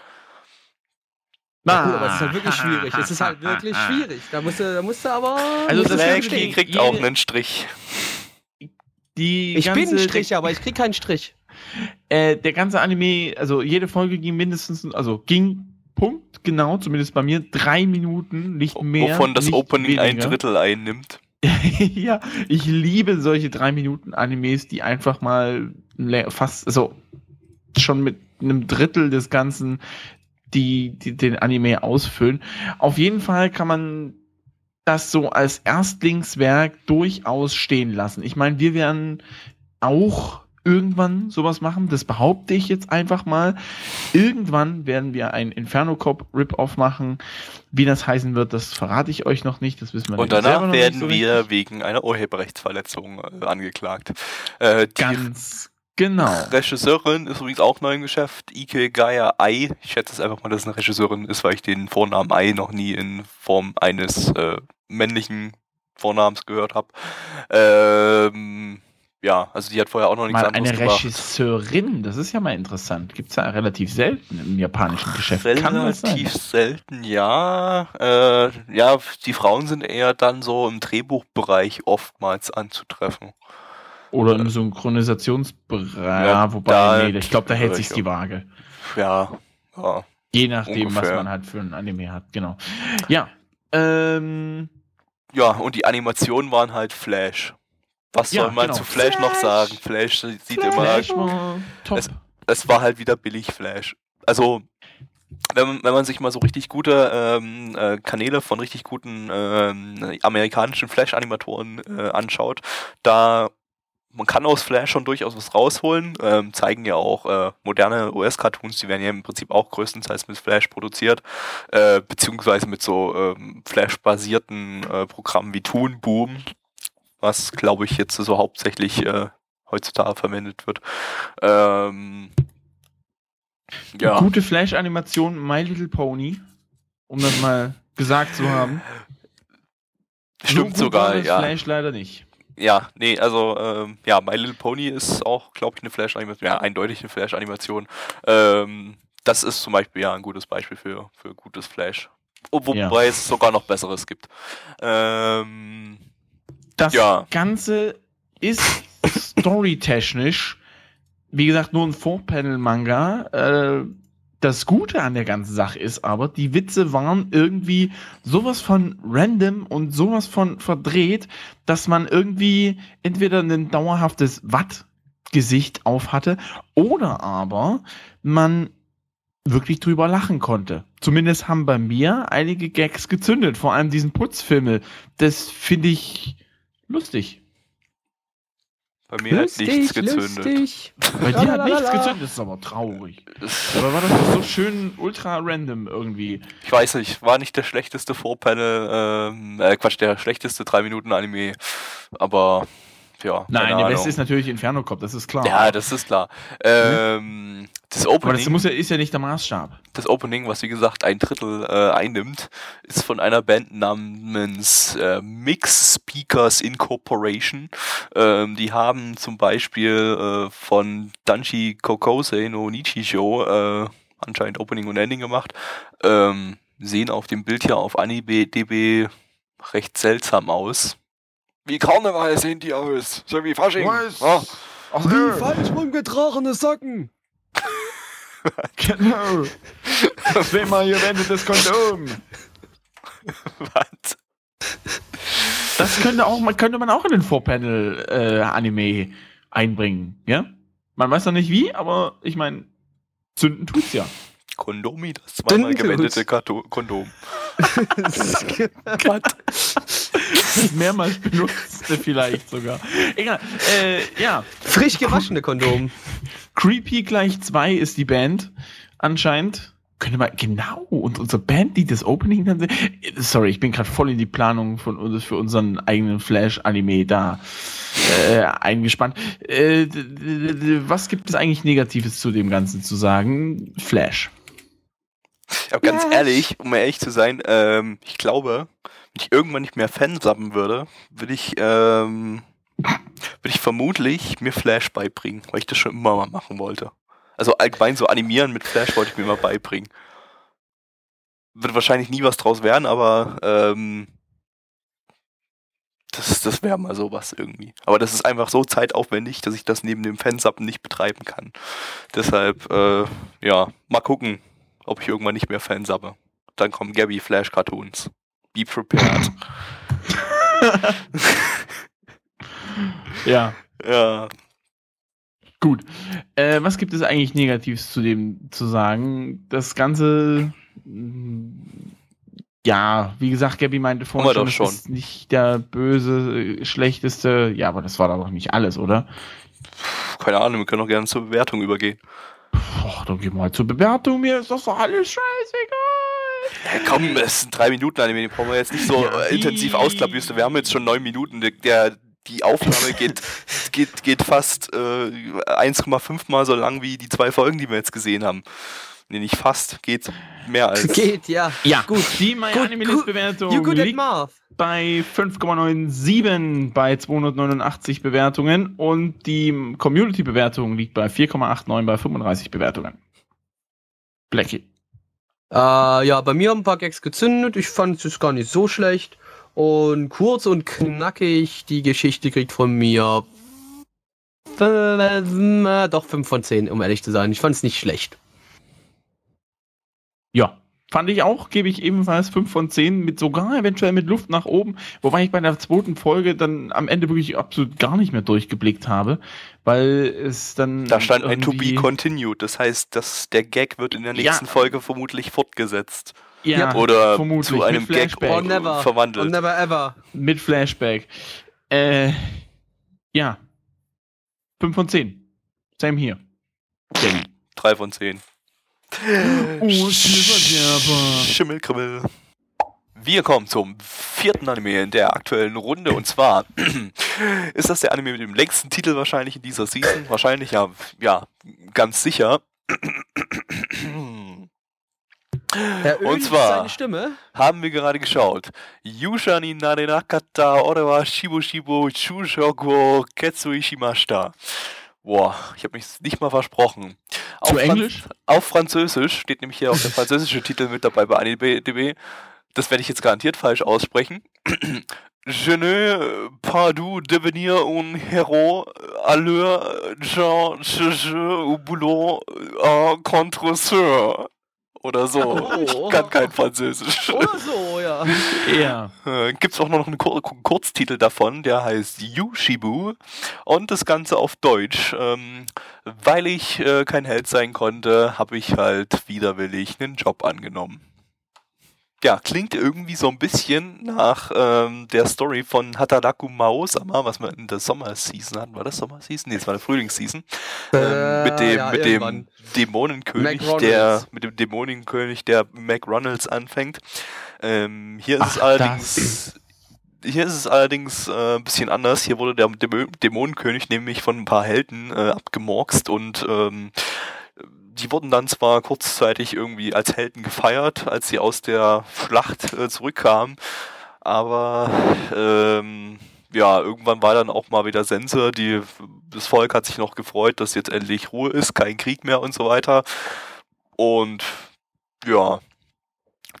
Ja, gut, aber es ist halt wirklich schwierig. Es ist halt wirklich schwierig. Da musst du, da musst du aber. Also das stehen. kriegt auch einen Strich. Die Ich bin ein Strich, aber ich krieg keinen Strich. Äh, der ganze Anime, also jede Folge ging mindestens, also ging Punkt, genau, zumindest bei mir, drei Minuten, nicht mehr. wovon das Opening ein weniger. Drittel einnimmt. ja, ich liebe solche drei Minuten Animes, die einfach mal fast, also schon mit einem Drittel des Ganzen die, die den Anime ausfüllen. Auf jeden Fall kann man das so als Erstlingswerk durchaus stehen lassen. Ich meine, wir werden auch irgendwann sowas machen, das behaupte ich jetzt einfach mal. Irgendwann werden wir ein Inferno Cop Rip-Off machen. Wie das heißen wird, das verrate ich euch noch nicht. Das wissen wir Und danach werden so wir wegen einer Urheberrechtsverletzung äh, angeklagt. Äh, die ganz genau. Regisseurin ist übrigens auch neu im Geschäft, Ike Gaia Ai. Ich schätze es einfach mal, dass es eine Regisseurin ist, weil ich den Vornamen Ai noch nie in Form eines äh, männlichen Vornamens gehört habe. Ähm, ja, also die hat vorher auch noch nichts Mal anderes eine gemacht. Regisseurin, das ist ja mal interessant. Gibt es ja relativ selten im japanischen Geschäft. Relativ selten, ja. Äh, ja, die Frauen sind eher dann so im Drehbuchbereich oftmals anzutreffen. Oder im Synchronisationsbereich. Ja, wobei, da- nee, ich glaube, da hält sich die Waage. Ja, ja. Je nachdem, was Ungefähr. man halt für ein Anime hat, genau. Ja. Ähm, Ja, und die Animationen waren halt Flash. Was Ja, soll man genau. zu Flash, noch Flash. sagen? Flash sieht immer, Flash war top. Es- es war halt wieder billig Flash. Also, wenn man, wenn man sich mal so richtig gute ähm, äh, Kanäle von richtig guten ähm, amerikanischen Flash-Animatoren äh, anschaut, da man kann aus Flash schon durchaus was rausholen, ähm, zeigen ja auch äh, moderne US-Cartoons, die werden ja im Prinzip auch größtenteils mit Flash produziert, äh, beziehungsweise mit so ähm, Flash-basierten äh, Programmen wie Toon Boom, was glaube ich jetzt so hauptsächlich äh, heutzutage verwendet wird. Ähm, ja, Gute Flash-Animation, My Little Pony. Um das mal gesagt zu haben. Stimmt sogar, ja. Flash leider nicht. Ja, nee, also ähm, ja, My Little Pony ist auch, glaube ich, eine Flash-Animation, ja, eindeutig eine Flash-Animation. Ähm, das ist zum Beispiel ja ein gutes Beispiel für, für gutes Flash. Ob- Wobei Ja. es sogar noch besseres gibt. Ähm, Das Ja. Ganze ist storytechnisch, wie gesagt, nur ein Four-Panel-Manga. Äh, das Gute an der ganzen Sache ist aber, die Witze waren irgendwie sowas von random und sowas von verdreht, dass man irgendwie entweder ein dauerhaftes Watt-Gesicht auf hatte oder aber man wirklich drüber lachen konnte. Zumindest haben bei mir einige Gags gezündet, vor allem diesen Putzfimmel. Das finde ich lustig. Bei mir hat nichts gezündet. lustig. Bei dir hat nichts gezündet, das ist aber traurig. Aber war das doch so schön ultra random irgendwie. Ich weiß nicht, war nicht der schlechteste Vorpanel, ähm, äh, Quatsch, der schlechteste 3-Minuten-Anime, aber ja. Nein, der Beste ist natürlich Inferno Cop, das ist klar. Ja, das ist klar. Ähm, das aber Opening. das muss ja, ist ja nicht der Maßstab. das Opening, was wie gesagt ein Drittel äh, einnimmt, ist von einer Band namens äh, Mix Speakers Incorporation. Ähm, die haben zum Beispiel äh, von Danchi Kokosei no Nichijou äh, anscheinend Opening und Ending gemacht. Ähm, sehen auf dem Bild hier auf AniDB recht seltsam aus. Wie Karneval sehen die aus, so wie Fasching. Was? Ach, Wie falsch rumgetragene Socken. Genau. Zweimal gewendetes Kondom. Was? Das könnte, auch, man- könnte man auch in den Vorpanel-Anime einbringen, ja? Man weiß noch nicht wie, aber ich meine, zünden tut's ja. Kondomi, das zweimal gewendete Kato Kondom. Das mehrmals benutzte vielleicht sogar. Egal. Äh, ja, Frisch gewaschene Kondom. Creepy gleich 2 ist die Band anscheinend. Könnte man, genau, und unsere Band, die das Opening dann sehen. Sorry, ich bin gerade voll in die Planung von uns für unseren eigenen Flash-Anime da äh, eingespannt. Äh, was gibt es eigentlich Negatives zu dem Ganzen zu sagen? Flash. Aber ganz Ja. ehrlich, um ehrlich zu sein, ähm, ich glaube, wenn ich irgendwann nicht mehr Fansappen würde, würde ich, ähm, würde ich vermutlich mir Flash beibringen, weil ich das schon immer mal machen wollte. Also allgemein so animieren mit Flash wollte ich mir mal beibringen. wird wahrscheinlich nie was draus werden, aber ähm, das, das wäre mal sowas irgendwie. Aber das ist einfach so zeitaufwendig, dass ich das neben dem Fansappen nicht betreiben kann. Deshalb, äh, ja, mal gucken, ob ich irgendwann nicht mehr Fansappe. Dann kommen Gabby Flash Cartoons. Be prepared. Ja. ja. Gut. Äh, was gibt es eigentlich Negatives zu dem zu sagen? Das Ganze, mh, ja, wie gesagt, Gabby meinte vorhin schon, schon. ist nicht der böse, äh, schlechteste. Ja, aber das war doch nicht alles, oder? Keine Ahnung, wir können auch gerne zur Bewertung übergehen. Boah, dann gehen wir mal zur Bewertung. Mir ist das doch alles scheißegal. Ja, komm, es sind drei Minuten den brauchen wir jetzt nicht so Ja, äh, intensiv die- ausklabüsten. Wir haben jetzt schon neun Minuten. Der, der, die Aufnahme geht, geht, geht fast äh, 1,5 mal so lang wie die zwei Folgen, die wir jetzt gesehen haben. Nee, nicht fast, geht mehr als. Geht, ja. Ja, gut. Die My Gut, Anime gut. List Bewertung You good at liegt math. bei 5,97 bei 289 Bewertungen und die Community Bewertung liegt bei 4,89 bei 35 Bewertungen. Blackie. Äh, ja, bei mir haben ein paar Gags gezündet. Ich fand es gar nicht so schlecht. Und kurz und knackig, die Geschichte kriegt von mir. äh, Doch 5 von 10, um ehrlich zu sein. Ich fand es nicht schlecht. Ja, fand ich auch, gebe ich ebenfalls 5 von 10 mit sogar eventuell mit Luft nach oben, wobei ich bei der zweiten Folge dann am Ende wirklich absolut gar nicht mehr durchgeblickt habe, weil es dann Da stand ein To Be Continued. Das heißt, dass der Gag wird in der Ja. nächsten Folge vermutlich fortgesetzt. ja, Oder vermutlich, zu einem mit Gag Flashback. Or never. verwandelt. Or never ever. mit Flashback. Äh, ja. 5 von 10. Same hier. Danny. Drei von zehn. Oh, Silberserber. Schimmelkribbel. Wir kommen zum vierten Anime in der aktuellen Runde und zwar ist das der Anime mit dem längsten Titel wahrscheinlich in dieser Season. Wahrscheinlich ja, ja, ganz sicher. Er Und zwar- seine Stimme. Haben wir gerade geschaut. Yushani Narenakata Orewa Shibo Shibo Chushogo Ketsui Shimashita. Boah, ich habe mich nicht mal versprochen. Zu Fran- Englisch? Auf Französisch steht nämlich hier auch der französische Titel mit dabei bei AniDB. Das werde ich jetzt garantiert falsch aussprechen. Je ne pas du devenir un héros à l'heure Jean je je au boulot un contresseur. Oder so. Oh. Ich kann kein Französisch. Oder so, ja. Ja. Äh, Gibt es auch noch einen Kur Kur- Kurztitel davon, der heißt Yushibu und das Ganze auf Deutsch. Ähm, weil ich äh, kein Held sein konnte, habe ich halt widerwillig einen Job angenommen. Ja, klingt irgendwie so ein bisschen nach ähm, der Story von Hataraku Mao-sama, was wir in der Sommerseason hatten. War das Sommerseason? Nee, es war eine Frühlingsseason. Ähm, mit dem, Äh, ja, mit dem. Dämonenkönig, Mac der Ronalds. mit dem Dämonenkönig, der Mac Ronalds anfängt. Ähm, hier ist es Ach, allerdings hier ist es allerdings äh, ein bisschen anders. Hier wurde der Dämo Dämonenkönig nämlich von ein paar Helden äh, abgemorkst und ähm, die wurden dann zwar kurzzeitig irgendwie als Helden gefeiert, als sie aus der Schlacht äh, zurückkamen, aber ähm, ja, irgendwann war dann auch mal wieder Sense. Die, das Volk hat sich noch gefreut, dass jetzt endlich Ruhe ist, kein Krieg mehr und so weiter. Und ja,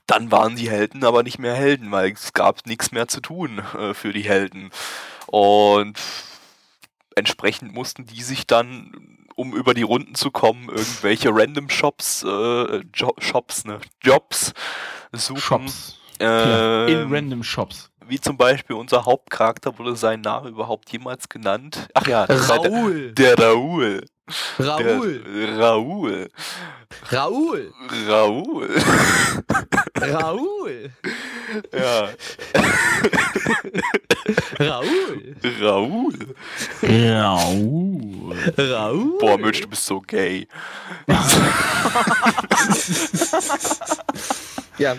dann waren die Helden aber nicht mehr Helden, weil es gab nichts mehr zu tun äh, für die Helden. Und entsprechend mussten die sich dann, um über die Runden zu kommen, irgendwelche Random Shops, äh, jo Shops, ne, Jobs suchen. Shops. Ja, in random Shops. wie zum Beispiel unser Hauptcharakter wurde sein Name überhaupt jemals genannt? Ach ja, war der, Raoul. der Raoul. Raoul. Der, Raoul. Raoul. Raoul. Raoul. ja, Raoul. Raoul. Raoul. Raoul. Boah, Mensch, du bist so gay. Ja,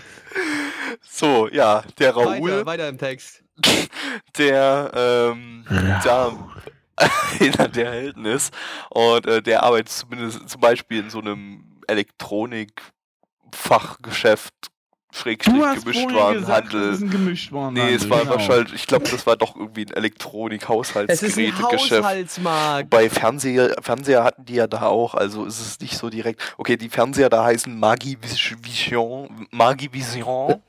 So, ja, der Raoul, weiter, weiter im Text. der ähm, da einer der Helden ist und äh, der arbeitet zumindest zum Beispiel in so einem Elektronikfachgeschäft, Schrägstrich Gemischtwarenhandel. Gemischtwarenhandel. Nee, es war genau. wahrscheinlich, ich glaube, das war doch irgendwie ein Es ist ein Elektronik-Haushaltsgerätegeschäft. Haushaltsmarkt. Bei Fernseher, Fernseher hatten die ja da auch, also ist es nicht so direkt. Okay, die Fernseher da heißen Magivision, Magivision,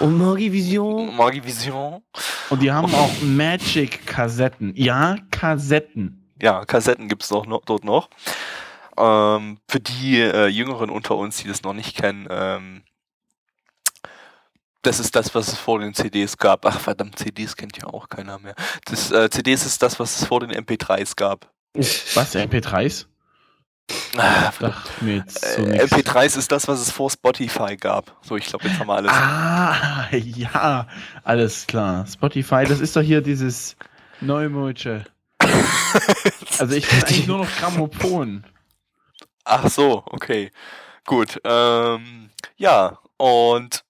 Oh, Magivision. Magivision. Und die haben auch Magic-Kassetten. Ja, Kassetten. Ja, Kassetten gibt es doch noch, dort noch. Ähm, für die äh, Jüngeren unter uns, die das noch nicht kennen, ähm, das ist das, was es vor den CDs gab. Ach verdammt, CDs kennt ja auch keiner mehr. Das, äh, CDs ist das, was es vor den MP3s gab. Was, MP3s? Ah, Sag mir jetzt so Äh, nix. MP3s ist das, was es vor Spotify gab. So, ich glaube, jetzt haben wir alles. Ah, ja, alles klar. Spotify, das ist doch hier dieses Neumodische. Also ich bin eigentlich nur noch Grammophon. Ach so, okay. Gut. Ähm, ja, und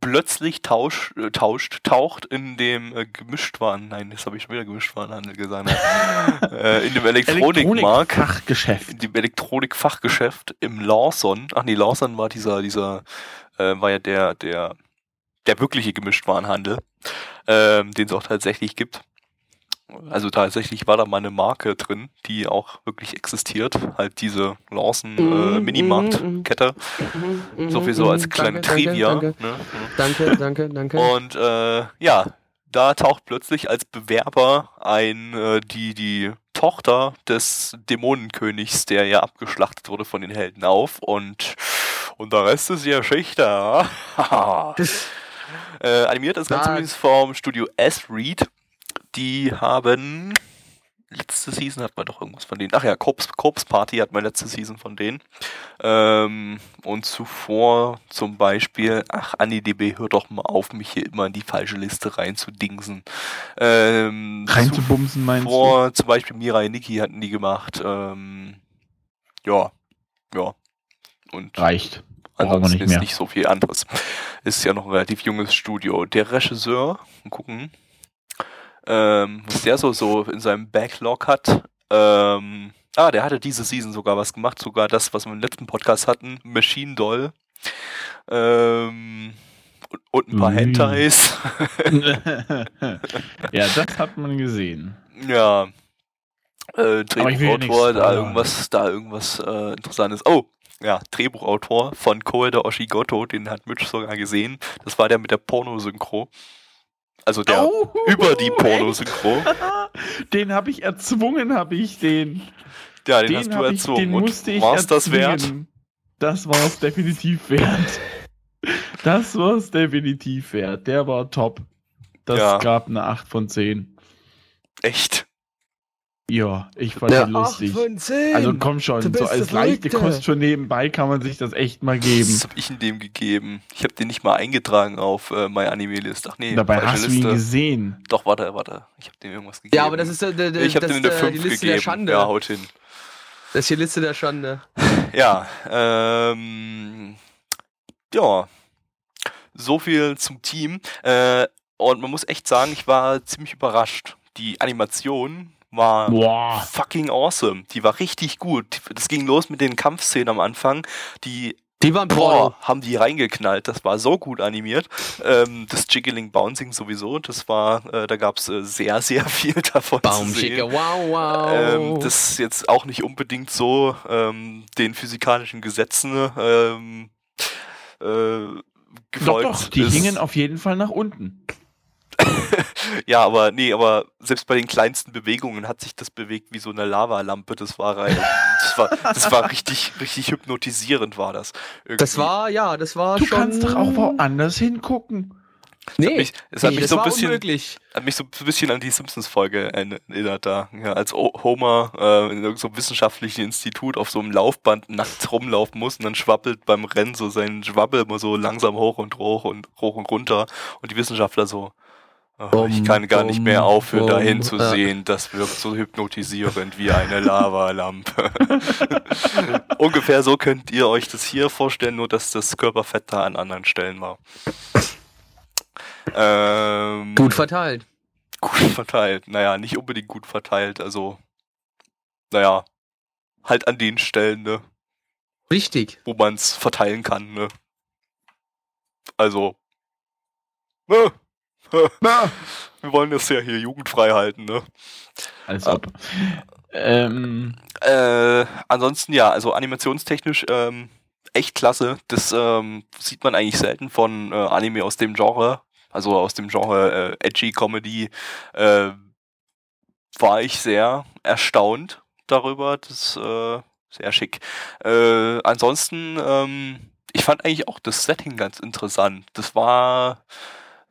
plötzlich tausch, äh, tauscht, taucht in dem äh, Gemischtwaren, nein, jetzt habe ich schon wieder Gemischtwarenhandel gesagt, äh, in dem Elektronikmarkt, Fachgeschäft. in dem Elektronikfachgeschäft im Lawson, ach nee, Lawson war dieser, dieser, äh, war ja der, der, der wirkliche Gemischtwarenhandel, ähm, den es auch tatsächlich gibt. Also tatsächlich war da mal eine Marke drin, die auch wirklich existiert. Halt diese Lawson äh, Mhm, Minimarkt-Kette. So viel so als kleine Danke, Trivia. Danke, Ne? danke, danke, danke. Und äh, ja, da taucht plötzlich als Bewerber ein äh, die, die Tochter des Dämonenkönigs, der ja abgeschlachtet wurde von den Helden auf und und der Rest ist ja Geschichte. ja. äh, animiert das Ganze übrigens vom Studio S-Read. Die haben letzte Season hat man doch irgendwas von denen. Ach ja, Corpse, Corpse Party hat man letzte Season von denen. Ähm, und zuvor zum Beispiel, ach AniDB, hör doch mal auf, mich hier immer in die falsche Liste reinzudingsen. Ähm, Reinzubumsen meinst du? zum Beispiel Mirai Nikki hatten die gemacht. Ähm, ja, ja. Und Reicht. Ansonsten nicht ist mehr. nicht so viel anderes. Ist ja noch ein relativ junges Studio. Der Regisseur, mal gucken, ähm, was der so, so in seinem Backlog hat. Ähm, ah, der hatte diese Season sogar was gemacht, sogar das, was wir im letzten Podcast hatten, Machine Doll. Ähm, und, und ein paar Ui. Hentais. ja, das hat man gesehen. ja. Äh, Drehbuchautor, da irgendwas, da irgendwas äh, Interessantes. Oh, ja, Drehbuchautor von Koede Oshigoto, den hat Mitch sogar gesehen. Das war der mit der Pornosynchro. Also der Oh, über die Pornosynchro. Den habe ich erzwungen, habe ich den. Ja, den, Den, hast du hab ich, den Und musste ich war's das wert? erzwingen. Das war es definitiv wert. Das war es definitiv wert. Der war top. Das Ja. gab eine 8 von 10. Echt? Ja, ich fand Ja. den lustig. von 10. Also komm schon, so als leichte. Kost für nebenbei kann man sich das echt mal geben. Was hab ich in dem gegeben? Ich habe den nicht mal eingetragen auf äh, My Anime List. Ach nee, Dabei hast du ihn Liste. gesehen. Doch, warte, warte. Ich habe dem irgendwas gegeben. ja, aber das ist äh, d- d- ich habe das dem ist, eine äh, 5 die Liste gegeben. der Schande. Ja, haut hin. Das ist die Liste der Schande. Ja, ähm, ja, so viel zum Team. Äh, und man muss echt sagen, ich war ziemlich überrascht. Die Animation war Boah. fucking awesome. Die war richtig gut. Das ging los mit den Kampfszenen am Anfang. Die Die waren Boah, haben die reingeknallt. Das war so gut animiert. Ähm, das Jiggling Bouncing sowieso. Das war, äh, da gab es äh, sehr, sehr viel davon zu Baumschicke, sehen. wow, wow. Ähm, das ist jetzt auch nicht unbedingt so ähm, den physikalischen Gesetzen ähm, äh, Doch, gefolgt. doch, die ist. hingen auf jeden Fall nach unten. Ja, aber nee, aber selbst bei den kleinsten Bewegungen hat sich das bewegt wie so eine Lavalampe. Das war rein. Das war, das war richtig, richtig hypnotisierend, war das. das Irgendwie. war, ja, das war Du schon... kannst doch auch woanders hingucken. Nee, mich- es hat nee, mich das so ein war bisschen- unmöglich. Hat mich so ein bisschen an die Simpsons-Folge erinnert da. Ja, als O- Homer äh, in irgendeinem so wissenschaftlichen Institut auf so einem Laufband nackt rumlaufen muss und dann schwappelt beim Rennen so sein Schwabbel immer so langsam hoch und hoch und hoch und runter und die Wissenschaftler so. Oh, ich kann gar nicht mehr aufhören, dahin zu sehen. Das wirkt so hypnotisierend wie eine Lavalampe. Ungefähr so könnt ihr euch das hier vorstellen, nur dass das Körperfett da an anderen Stellen war. Ähm, Gut verteilt. gut verteilt. Naja, nicht unbedingt gut verteilt. Also, naja, halt an den Stellen, ne, Richtig. wo man es verteilen kann. Ne. Also. äh, äh, Wir wollen das ja hier jugendfrei halten, ne? Als ob. Ähm, Äh, ansonsten ja, also animationstechnisch ähm, echt klasse. Das ähm, sieht man eigentlich selten von äh, Anime aus dem Genre, also aus dem Genre äh, Edgy Comedy. Äh, war ich sehr erstaunt darüber. Das äh, sehr schick. Äh, ansonsten, ähm, ich fand eigentlich auch das Setting ganz interessant. Das war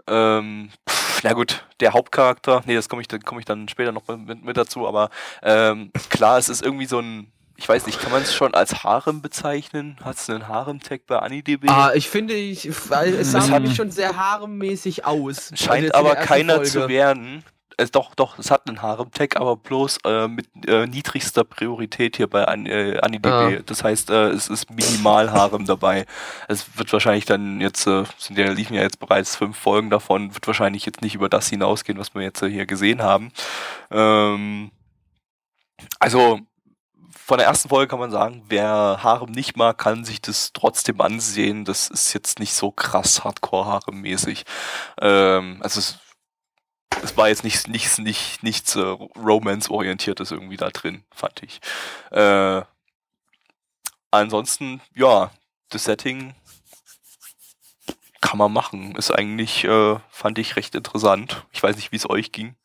ähm, pff, na gut, der Hauptcharakter, nee, das komme ich, da komme ich dann später noch mit, mit dazu, aber ähm, klar, es ist irgendwie so ein, ich weiß nicht, kann man es schon als Harem bezeichnen? Hat es einen Harem-Tag bei AniDB? Ah, ich finde, ich, es sah für mich schon sehr haremmäßig aus. Scheint aber keiner Folge. zu werden. Es, doch, doch, es hat einen Harem-Tag, aber bloß äh, mit äh, niedrigster Priorität hier bei An äh, AniDB. Ah. Das heißt, äh, es ist minimal Harem dabei. Es wird wahrscheinlich dann jetzt, äh, sind ja, liefen ja jetzt bereits fünf Folgen davon, wird wahrscheinlich jetzt nicht über das hinausgehen, was wir jetzt äh, hier gesehen haben. Ähm, also, von der ersten Folge kann man sagen, wer Harem nicht mag, kann sich das trotzdem ansehen. Das ist jetzt nicht so krass Hardcore-Harem-mäßig. Ähm, also es, es war jetzt nicht, nichts, nicht, nichts äh, Romance-orientiertes irgendwie da drin, fand ich. Äh, ansonsten, ja, das Setting kann man machen. Ist eigentlich, äh, fand ich recht interessant. Ich weiß nicht, wie es euch ging.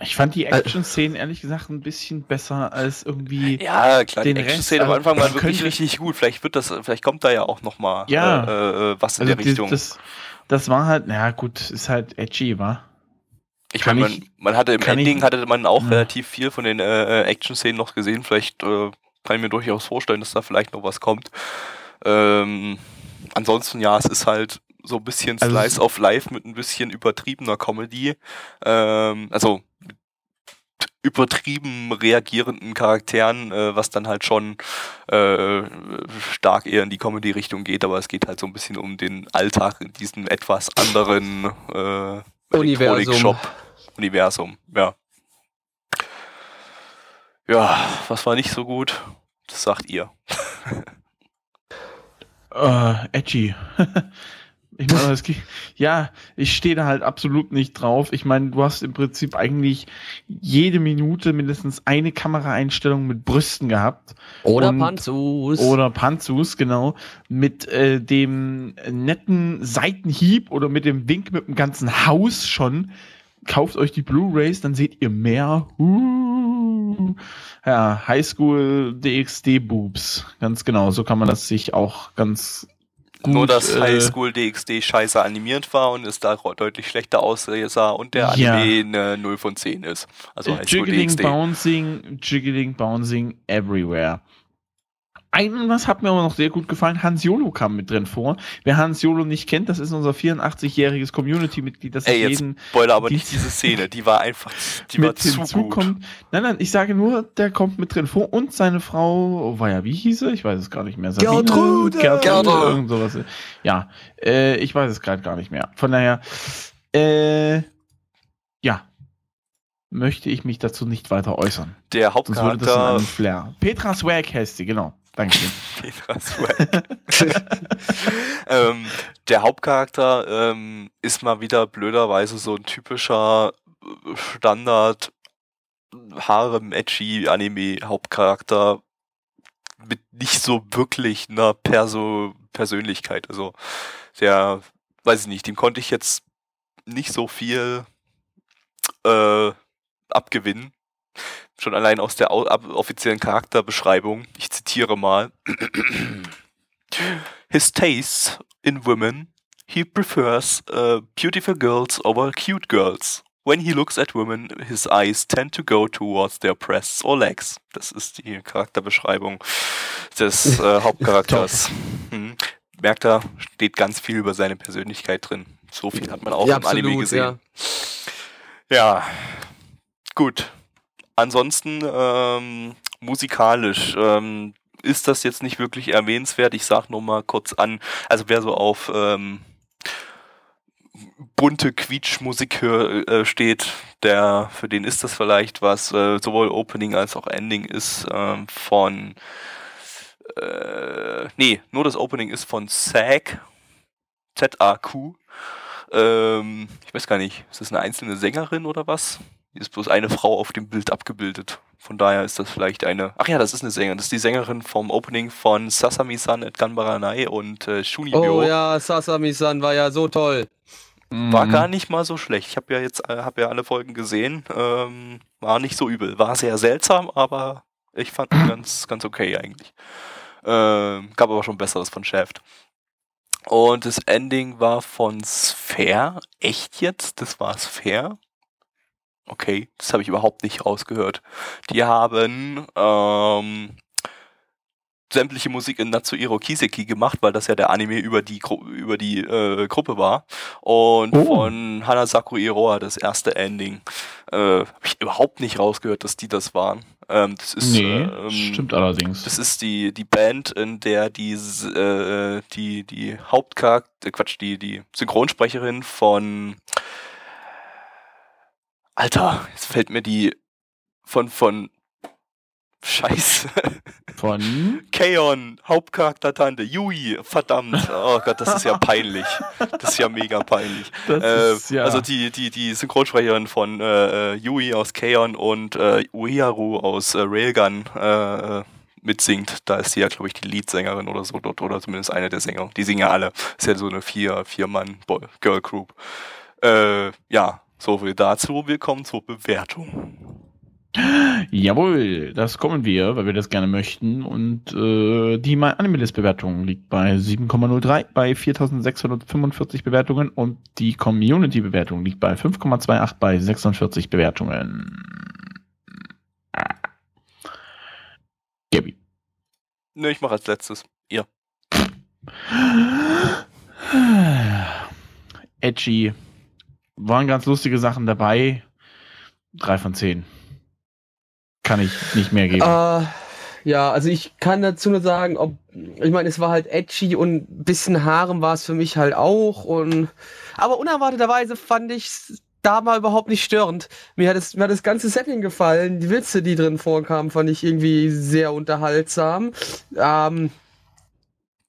ich fand die Action-Szenen ehrlich gesagt ein bisschen besser als irgendwie. Ja, klar, die Den Rest, Action-Szene am also, Anfang war man wirklich richtig gut. Vielleicht wird das, vielleicht kommt da ja auch noch mal Ja. äh, äh, was in Also der die, Richtung. das, das war halt, na gut, ist halt edgy, war. Ich meine, man, man hatte im Ending ich- hatte man auch Ja. relativ viel von den äh, Action-Szenen noch gesehen. Vielleicht äh, kann ich mir durchaus vorstellen, dass da vielleicht noch was kommt. Ähm, ansonsten ja, es ist halt so ein bisschen Also Slice of Life mit ein bisschen übertriebener Comedy. Ähm, also mit übertrieben reagierenden Charakteren, äh, was dann halt schon äh, stark eher in die Comedy-Richtung geht, aber es geht halt so ein bisschen um den Alltag in diesem etwas anderen äh, Universum. Elektronik-Shop. Universum, ja. Ja, was war nicht so gut? Das sagt ihr. Äh, edgy. ich meine, es geht- ja, ich stehe da halt absolut nicht drauf. Ich meine, du hast im Prinzip eigentlich jede Minute mindestens eine Kameraeinstellung mit Brüsten gehabt. Oder Und- Panzus. Oder Panzus, genau. Mit äh, dem netten Seitenhieb oder mit dem Wink mit dem ganzen Haus schon. Kauft euch die Blu-Rays, dann seht ihr mehr. Uh. Ja, Highschool DxD Boobs. Ganz genau, so kann man das sich auch ganz gut. Nur, dass äh, Highschool DxD scheiße animiert war und es da deutlich schlechter aussah und der Ja. Anime eine 0 von 10 ist. Also Highschool Jiggling, DxD. Bouncing, Jiggling, Bouncing, everywhere. Ein, was hat mir aber noch sehr gut gefallen, Hans Jolo kam mit drin vor. Wer Hans Jolo nicht kennt, das ist unser 84-jähriges Community-Mitglied, das Ey, jetzt jeden Spoiler aber die- nicht diese Szene, die war einfach, die war zu gut. hinzukommt. Nein, nein, ich sage nur, der kommt mit drin vor und seine Frau, oh, war ja, wie hieß sie? Ich weiß es gar nicht mehr. Sabine? Gertrude! Gertrude, irgend sowas. Ja, äh, ich weiß es gerade gar nicht mehr. Von daher, äh, ja, möchte ich mich dazu nicht weiter äußern. Der Sonst würde das in Hauptcharakter einem Flair. Petra Swag heißt sie, genau. Dankeschön. Petra Swag. ähm, der Hauptcharakter ähm, ist mal wieder blöderweise so ein typischer äh, Standard Harem Edgy Anime Hauptcharakter mit nicht so wirklich einer Perso Persönlichkeit. Also der, weiß ich nicht, dem konnte ich jetzt nicht so viel äh, abgewinnen. Schon allein aus der offiziellen Charakterbeschreibung. Ich zitiere mal. His tastes in women, he prefers uh, beautiful girls over cute girls. When he looks at women, his eyes tend to go towards their breasts or legs. Das ist die Charakterbeschreibung des äh, Hauptcharakters. Hm. Merkt er, steht ganz viel über seine Persönlichkeit drin. So viel hat man auch Ja, im Anime absolut, gesehen. Ja, gut. Ansonsten ähm, musikalisch ähm, ist das jetzt nicht wirklich erwähnenswert. Ich sag nur mal kurz an, also wer so auf ähm, bunte Quietschmusik äh, steht, der für den ist das vielleicht was. Äh, sowohl Opening als auch Ending ist ähm, von äh, nee, nur das Opening ist von SAG. Z-A-Q. Ähm, ich weiß gar nicht, ist das eine einzelne Sängerin oder was? Hier ist bloß eine Frau auf dem Bild abgebildet. Von daher ist das vielleicht eine. Ach ja, das ist eine Sängerin. Das ist die Sängerin vom Opening von Sasami-san at Ganbaranai und äh, Shunibyo. Oh ja, Sasami-san war ja so toll. War Mhm. gar nicht mal so schlecht. Ich habe ja jetzt äh, hab ja alle Folgen gesehen. Ähm, war nicht so übel. War sehr seltsam, aber ich fand ihn ganz, ganz okay eigentlich. Ähm, gab aber schon besseres von Shaft. Und das Ending war von Sphere. Echt jetzt? Das war Sphere? Okay, das habe ich überhaupt nicht rausgehört. Die haben ähm, sämtliche Musik in Natsuhiro Kiseki gemacht, weil das ja der Anime über die, Gru über die äh, Gruppe war. Und Oh. von Hanasaku Iroha das erste Ending. Äh, habe ich überhaupt nicht rausgehört, dass die das waren. Ähm, das ist, Nee, ähm, stimmt allerdings. das ist die, die Band, in der die, äh, die, die Hauptcharakter, Quatsch, die, die Synchronsprecherin von Alter, jetzt fällt mir die von, von Scheiße. Von Kaon, Hauptcharakter-Tante, Yui, verdammt. Oh Gott, das ist ja peinlich. Das ist ja mega peinlich. Das Äh, ist, ja. Also die, die, die Synchronsprecherin von äh, äh, Yui aus Kaon und äh, Ueharu aus äh, Railgun äh, äh, mitsingt. Da ist sie ja, glaube ich, die Leadsängerin oder so dort, oder zumindest eine der Sänger. Die singen ja alle. Ist ja so eine vier, vier Mann Girl Group. Ja, so viel dazu. Willkommen zur Bewertung. Jawohl, das kommen wir, weil wir das gerne möchten. Und äh, die My Animalist Bewertung liegt bei 7,03 bei 4645 Bewertungen und die Community Bewertung liegt bei 5,28 bei 46 Bewertungen. Gabi. Ne, ich mache als letztes. Ihr. Edgy. Waren ganz lustige Sachen dabei. Drei von zehn. Kann ich nicht mehr geben. Äh, ja, also ich kann dazu nur sagen, ob, ich meine, es war halt edgy und ein bisschen Harem war es für mich halt auch und, aber unerwarteterweise fand ich da mal überhaupt nicht störend. Mir hat, es, mir hat das ganze Setting gefallen, die Witze, die drin vorkamen, fand ich irgendwie sehr unterhaltsam. Ähm,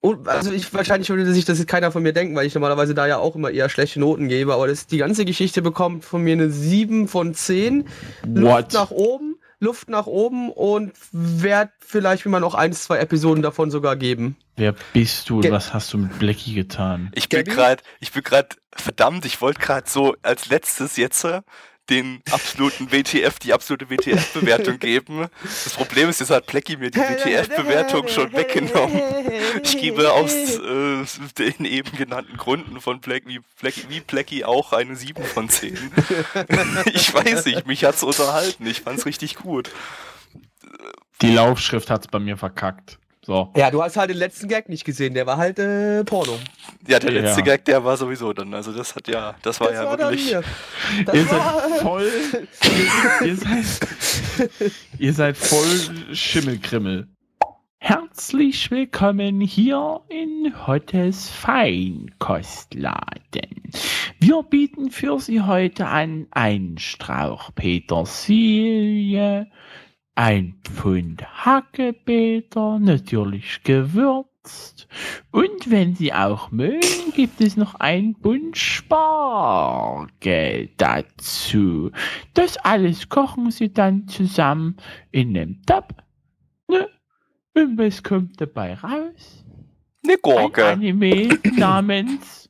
und also ich wahrscheinlich würde sich das jetzt keiner von mir denken, weil ich normalerweise da ja auch immer eher schlechte Noten gebe, aber das, die ganze Geschichte bekommt von mir eine 7 von 10. Luft nach oben, Luft nach oben und werd vielleicht wie man noch eins, zwei Episoden davon sogar geben. Wer bist du und Ge- was hast du mit Blackie getan? Ich bin gerade, ich bin gerade, verdammt, ich wollte gerade so als letztes jetzt äh, den absoluten WTF, die absolute WTF-Bewertung geben. Das Problem ist, jetzt hat Plecky mir die WTF-Bewertung schon weggenommen. Ich gebe aus äh, den eben genannten Gründen von wie, Black, wie Plecky auch eine 7 von 10. ich weiß nicht, mich hat's unterhalten. Ich fand's richtig gut. Die Laufschrift hat's bei mir verkackt. So. Ja, du hast halt den letzten Gag nicht gesehen, der war halt äh, Porno. Ja, der letzte Ja. Gag, der war sowieso dann. Also das hat ja, das war Das ja war wirklich. Ihr war, seid voll. ihr, ihr, seid, ihr seid voll Schimmelkrimmel. Herzlich willkommen hier in Hottes Feinkostladen. Wir bieten für Sie heute an einen Strauch Petersilie, ein Pfund Hackebeter, natürlich gewürzt. Und wenn Sie auch mögen, gibt es noch ein Bund Spargel dazu. Das alles kochen Sie dann zusammen in einem Topf. Ne? Und was kommt dabei raus? Eine Ein Gurke. Anime namens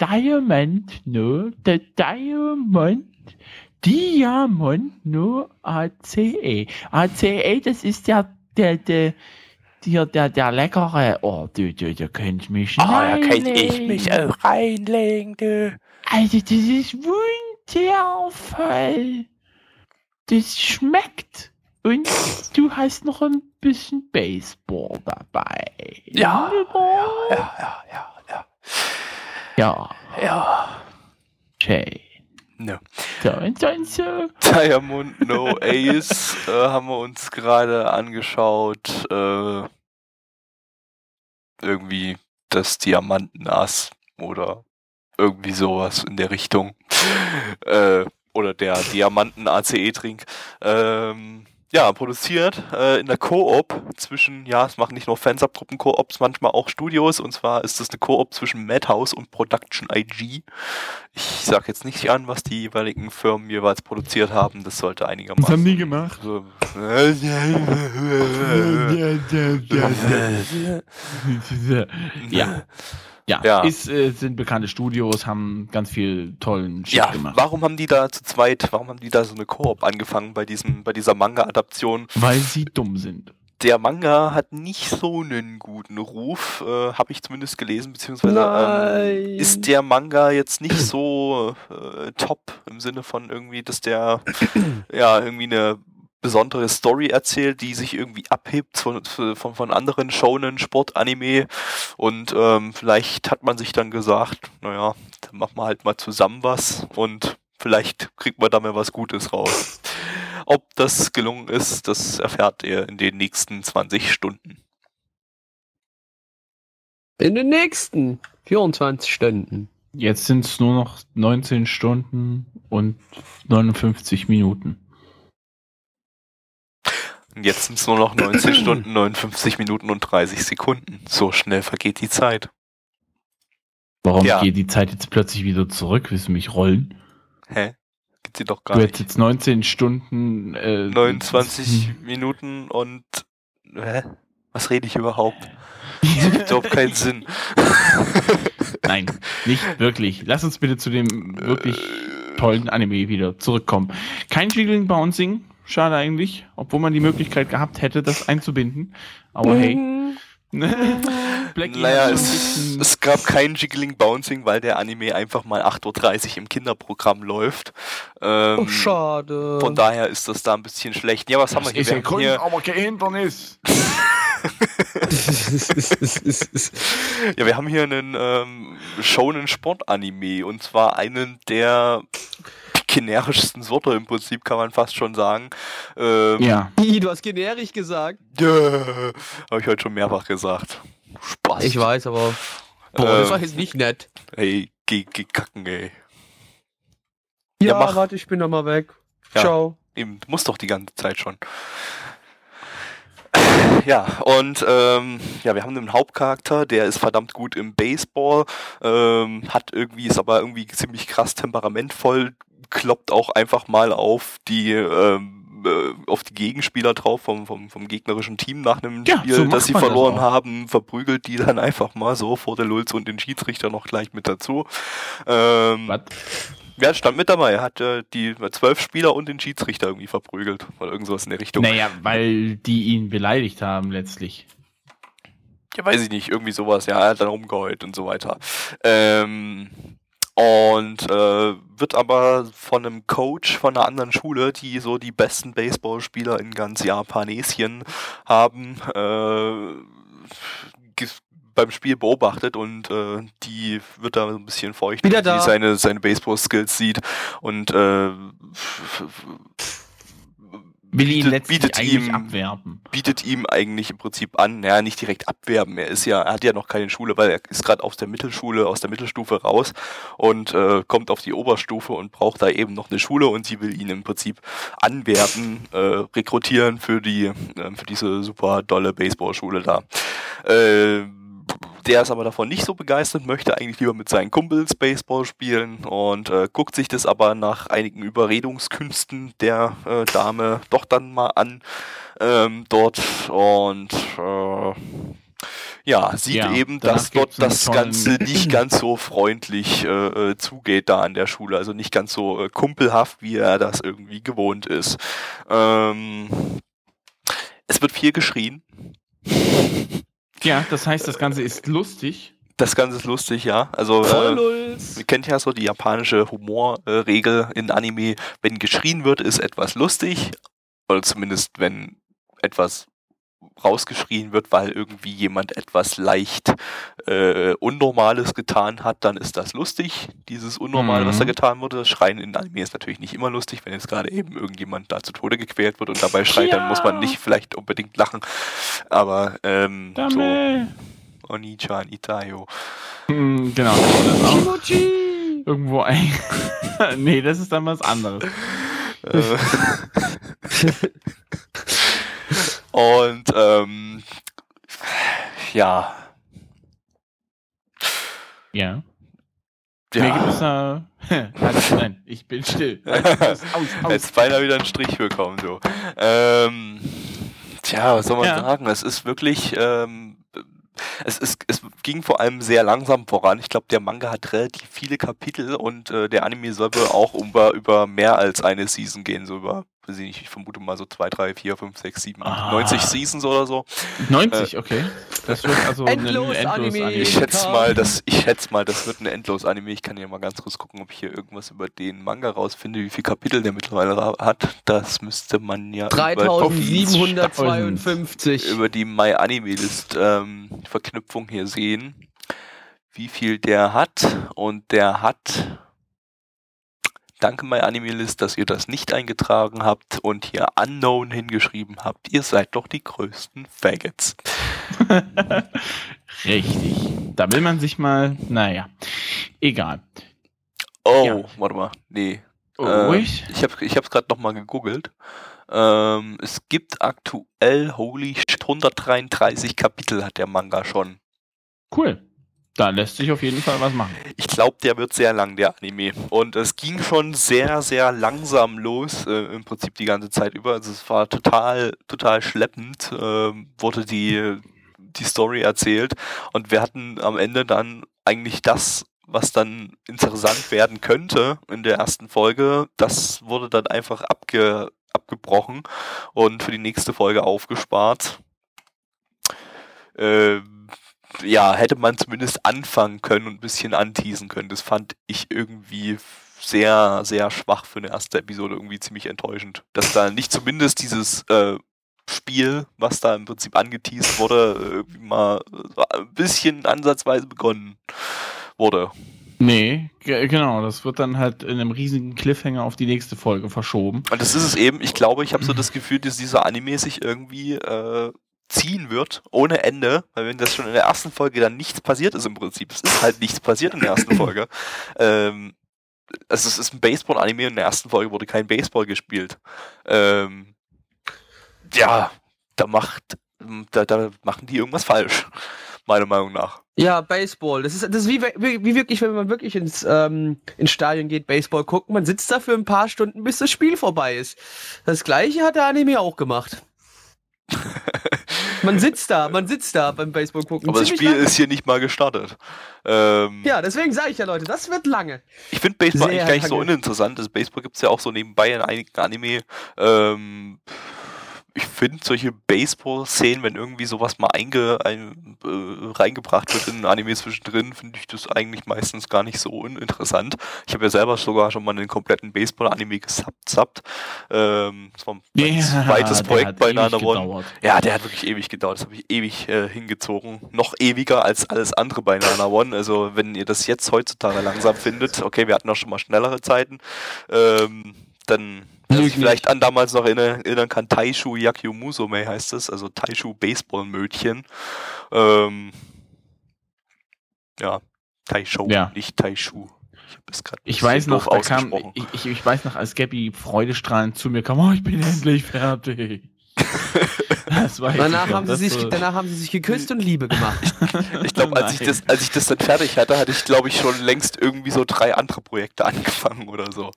Diamond No, the Diamond, Diamond No ACE. ACE, das ist der, der, der, der, der, der leckere, oh, du, du, du könnt mich Ah, da könnte ich mich auch reinlegen, du. Also, das ist wundervoll. Das schmeckt. Und du hast noch ein bisschen Baseball dabei. Ja. Ja, ja, ja, ja. Ja, Ja. schön. So. Diamond No Ace äh, haben wir uns gerade angeschaut. Äh, irgendwie das Diamantenass oder irgendwie sowas in der Richtung. Äh, oder der Diamanten-ACE-Trink. Ähm, ja, produziert äh, in der Koop zwischen, ja, es machen nicht nur Fansubgruppen-Koops, manchmal auch Studios. Und zwar ist das eine Koop zwischen Madhouse und Production IG. Ich sage jetzt nicht an, was die jeweiligen Firmen jeweils produziert haben. Das sollte einigermaßen. Was haben die gemacht? So, Ja. Ja, Ja. Ist, äh, sind bekannte Studios, haben ganz viel tollen Shit ja, gemacht. warum haben die da zu zweit, warum haben die da so eine Koop angefangen bei diesem, bei dieser Manga-Adaption? Weil sie dumm sind. Der Manga hat nicht so einen guten Ruf, äh, habe ich zumindest gelesen, beziehungsweise ähm, ist der Manga jetzt nicht so äh, top im Sinne von irgendwie, dass der ja irgendwie eine besondere Story erzählt, die sich irgendwie abhebt von, von, von anderen Shonen, Sport, Anime und ähm, vielleicht hat man sich dann gesagt, naja, dann machen wir halt mal zusammen was und vielleicht kriegt man da mal was Gutes raus. Ob das gelungen ist, das erfährt ihr in den nächsten 20 Stunden. In den nächsten 24 Stunden. Jetzt sind es nur noch 19 Stunden und 59 Minuten. Jetzt sind es nur noch 19 Stunden, 59 Minuten und 30 Sekunden. So schnell vergeht die Zeit. Warum Ja. geht die Zeit jetzt plötzlich wieder zurück? Willst du mich rollen? Hä? Geht sie doch gar Du nicht. hättest jetzt 19 Stunden. Äh, 29 Minuten und. Hä? Was rede ich überhaupt? Das ergibt überhaupt keinen Sinn. Nein, nicht wirklich. Lass uns bitte zu dem wirklich tollen Anime wieder zurückkommen. Kein Jiggling Bouncing, schade eigentlich, obwohl man die Möglichkeit gehabt hätte, das einzubinden. Aber hey. Naja, hat schon ein es, es gab kein Jiggling Bouncing, weil der Anime einfach mal 8.30 Uhr im Kinderprogramm läuft. Ähm, Oh, schade. Von daher ist das da ein bisschen schlecht. Ja, was haben wir hier? ist Wir Kunst, hier aber kein Hindernis. ja, wir haben hier einen ähm, Shonen Sport Anime und zwar einen der generischsten Sorte im Prinzip, kann man fast schon sagen. Ähm, ja, du hast generisch gesagt. Ja, habe ich heute schon mehrfach gesagt. Spaß. Ich weiß, aber. Boah, das Ähm, war jetzt nicht nett. Ey, geh, geh kacken, ey. Ja, ja, mach. warte, ich bin noch mal weg. Ja. Ciao. Eben, du musst doch die ganze Zeit schon. Ja, und ähm, ja, wir haben einen Hauptcharakter, der ist verdammt gut im Baseball, ähm, hat irgendwie, ist aber irgendwie ziemlich krass temperamentvoll, kloppt auch einfach mal auf die ähm, äh, auf die Gegenspieler drauf vom, vom, vom gegnerischen Team nach einem Ja, Spiel, so das sie das verloren auch. haben, verprügelt die dann einfach mal so vor der Lulz und den Schiedsrichter noch gleich mit dazu. Ähm, was? ja, stand mit dabei. Er hat äh, die zwölf Spieler und den Schiedsrichter irgendwie verprügelt. Oder irgendwas in der Richtung. Naja, weil die ihn beleidigt haben letztlich. Ja, weiß ich nicht. Irgendwie sowas. Ja, er hat dann rumgeheult und so weiter. Ähm, und äh, wird aber von einem Coach von einer anderen Schule, die so die besten Baseballspieler in ganz Japanesien haben, äh, beim Spiel beobachtet und äh, die wird da so ein bisschen feucht, Wieder wenn da. sie seine, seine Baseball-Skills sieht und äh, Will ihn bietet- bietet eigentlich ihm- abwerben. bietet ihm eigentlich im Prinzip an, naja, nicht direkt abwerben. Er ist ja, er hat ja noch keine Schule, weil er ist gerade aus der Mittelschule, aus der Mittelstufe raus und äh, kommt auf die Oberstufe und braucht da eben noch eine Schule und sie will ihn im Prinzip anwerben, äh, rekrutieren für die, äh, für diese super dolle Baseballschule da. Äh, der ist aber davon nicht so begeistert, möchte eigentlich lieber mit seinen Kumpels Baseball spielen und äh, guckt sich das aber nach einigen Überredungskünsten der äh, Dame doch dann mal an ähm, dort und äh, ja, sieht Ja, eben, dass dort das Ganze nicht ganz so freundlich äh, äh, zugeht da an der Schule, also nicht ganz so äh, kumpelhaft, wie er das irgendwie gewohnt ist. Ähm, es wird viel geschrien. Ja, das heißt, das Ganze ist lustig. Das Ganze ist lustig, ja. Also Voll äh, ihr kennt ja so die japanische Humorregel in Anime, wenn geschrien wird, ist etwas lustig. Oder zumindest wenn etwas rausgeschrien wird, weil irgendwie jemand etwas leicht äh, Unnormales getan hat, dann ist das lustig. Dieses Unnormale, was da Mhm. getan wurde. Das Schreien in Anime ist natürlich nicht immer lustig, wenn jetzt gerade eben irgendjemand da zu Tode gequält wird und dabei schreit, dann muss man Ja. nicht vielleicht unbedingt lachen. Aber ähm, so Dame. Oni-chan Itayo. Hm, genau. Kimochi. irgendwo ein. nee, das ist dann was anderes. Und ähm, ja, Ja. Mir gibt es ja. da. Nein, ich bin still. Aus, aus, aus. Jetzt beinahe wieder einen Strich bekommen, so. Ähm, tja, was soll man Ja. sagen? Es ist wirklich, ähm, es, ist, es ging vor allem sehr langsam voran. Ich glaube, der Manga hat relativ viele Kapitel und äh, der Anime soll wohl auch über, über mehr als eine Season gehen, so über, weiß ich nicht, ich vermute mal so 2, 3, 4, 5, 6, 7, 8, Ah. 90 Seasons oder so. 90, okay. Das wird also ein Endlos Anime. Ich schätze mal, das, ich schätze mal, das wird ein endlos Anime. Ich kann ja mal ganz kurz gucken, ob ich hier irgendwas über den Manga rausfinde, wie viele Kapitel der mittlerweile hat. Das müsste man ja über die, 3752. über die My Anime List ähm, Verknüpfung hier sehen, wie viel der hat. Und der hat. Danke My Anime List, dass ihr das nicht eingetragen habt und hier Unknown hingeschrieben habt. Ihr seid doch die größten Faggots. Richtig. Da will man sich mal, naja, egal. Oh, Ja. warte mal. Nee, Oh, Äh, Ruhig. Ich habe ich hab's gerade nochmal gegoogelt. Ähm, es gibt aktuell, holy shit, 133 Kapitel hat der Manga schon. Cool. Da lässt sich auf jeden Fall was machen. Ich glaube, der wird sehr lang, der Anime. Und es ging schon sehr, sehr langsam los, äh, im Prinzip die ganze Zeit über. Also es war total, total schleppend, ähm, wurde die, die Story erzählt. Und wir hatten am Ende dann eigentlich das, was dann interessant werden könnte in der ersten Folge. Das wurde dann einfach abge, abgebrochen und für die nächste Folge aufgespart. Ähm, ja, hätte man zumindest anfangen können und ein bisschen anteasen können. Das fand ich irgendwie sehr, sehr schwach für eine erste Episode, irgendwie ziemlich enttäuschend. Dass da nicht zumindest dieses äh, Spiel, was da im Prinzip angeteased wurde, irgendwie mal so ein bisschen ansatzweise begonnen wurde. Nee, ge- genau. Das wird dann halt in einem riesigen Cliffhanger auf die nächste Folge verschoben. Und das ist es eben, ich glaube, ich habe so das Gefühl, dass dieser Anime sich irgendwie äh, ziehen wird, ohne Ende, weil wenn das schon in der ersten Folge dann nichts passiert ist im Prinzip, es ist halt nichts passiert in der ersten Folge. Ähm, also es ist ein Baseball-Anime und in der ersten Folge wurde kein Baseball gespielt. Ähm, ja, da macht, da, da machen die irgendwas falsch, meiner Meinung nach. Ja, Baseball. Das ist, das ist wie, wie, wie wirklich, wenn man wirklich ins, ähm, ins Stadion geht, Baseball gucken. Man sitzt da für ein paar Stunden, bis das Spiel vorbei ist. Das gleiche hat der Anime auch gemacht. Man sitzt da, man sitzt da beim Baseball gucken. Aber das Ziemlich Spiel lange. ist hier nicht mal gestartet. Ähm, Ja, deswegen sage ich ja, Leute, das wird lange. Ich finde Baseball Sehr eigentlich gar nicht so lange. uninteressant. Das Baseball gibt es ja auch so nebenbei in einigen Anime. Ähm, ich finde solche Baseball-Szenen, wenn irgendwie sowas mal einge, ein, äh, reingebracht wird in ein Anime zwischendrin, finde ich das eigentlich meistens gar nicht so uninteressant. Ich habe ja selber sogar schon mal einen kompletten Baseball-Anime gesubbt. Ähm, das war mein zweites der Projekt bei Nana One. Ja, der hat wirklich ewig gedauert. Das habe ich ewig äh, hingezogen. Noch ewiger als alles andere bei Nana One. Also, wenn ihr das jetzt heutzutage langsam findet, okay, wir hatten auch schon mal schnellere Zeiten, ähm, dann wer sich vielleicht an damals noch erinnern, kann, Taishu Yakyu Musume heißt es, also Taishu Baseball-Mödchen. Ähm, ja, Taisho, Ja. nicht Taishu. Ich, weiß noch, da kam, ich, ich, ich weiß noch, als Gabby freudestrahlend zu mir kam, oh, ich bin endlich fertig. Danach haben, sie sich, so- danach haben sie sich geküsst und Liebe gemacht. Ich glaube, als ich Nein. das, als ich das dann fertig hatte, hatte ich, glaube ich, schon längst irgendwie so drei andere Projekte angefangen oder so.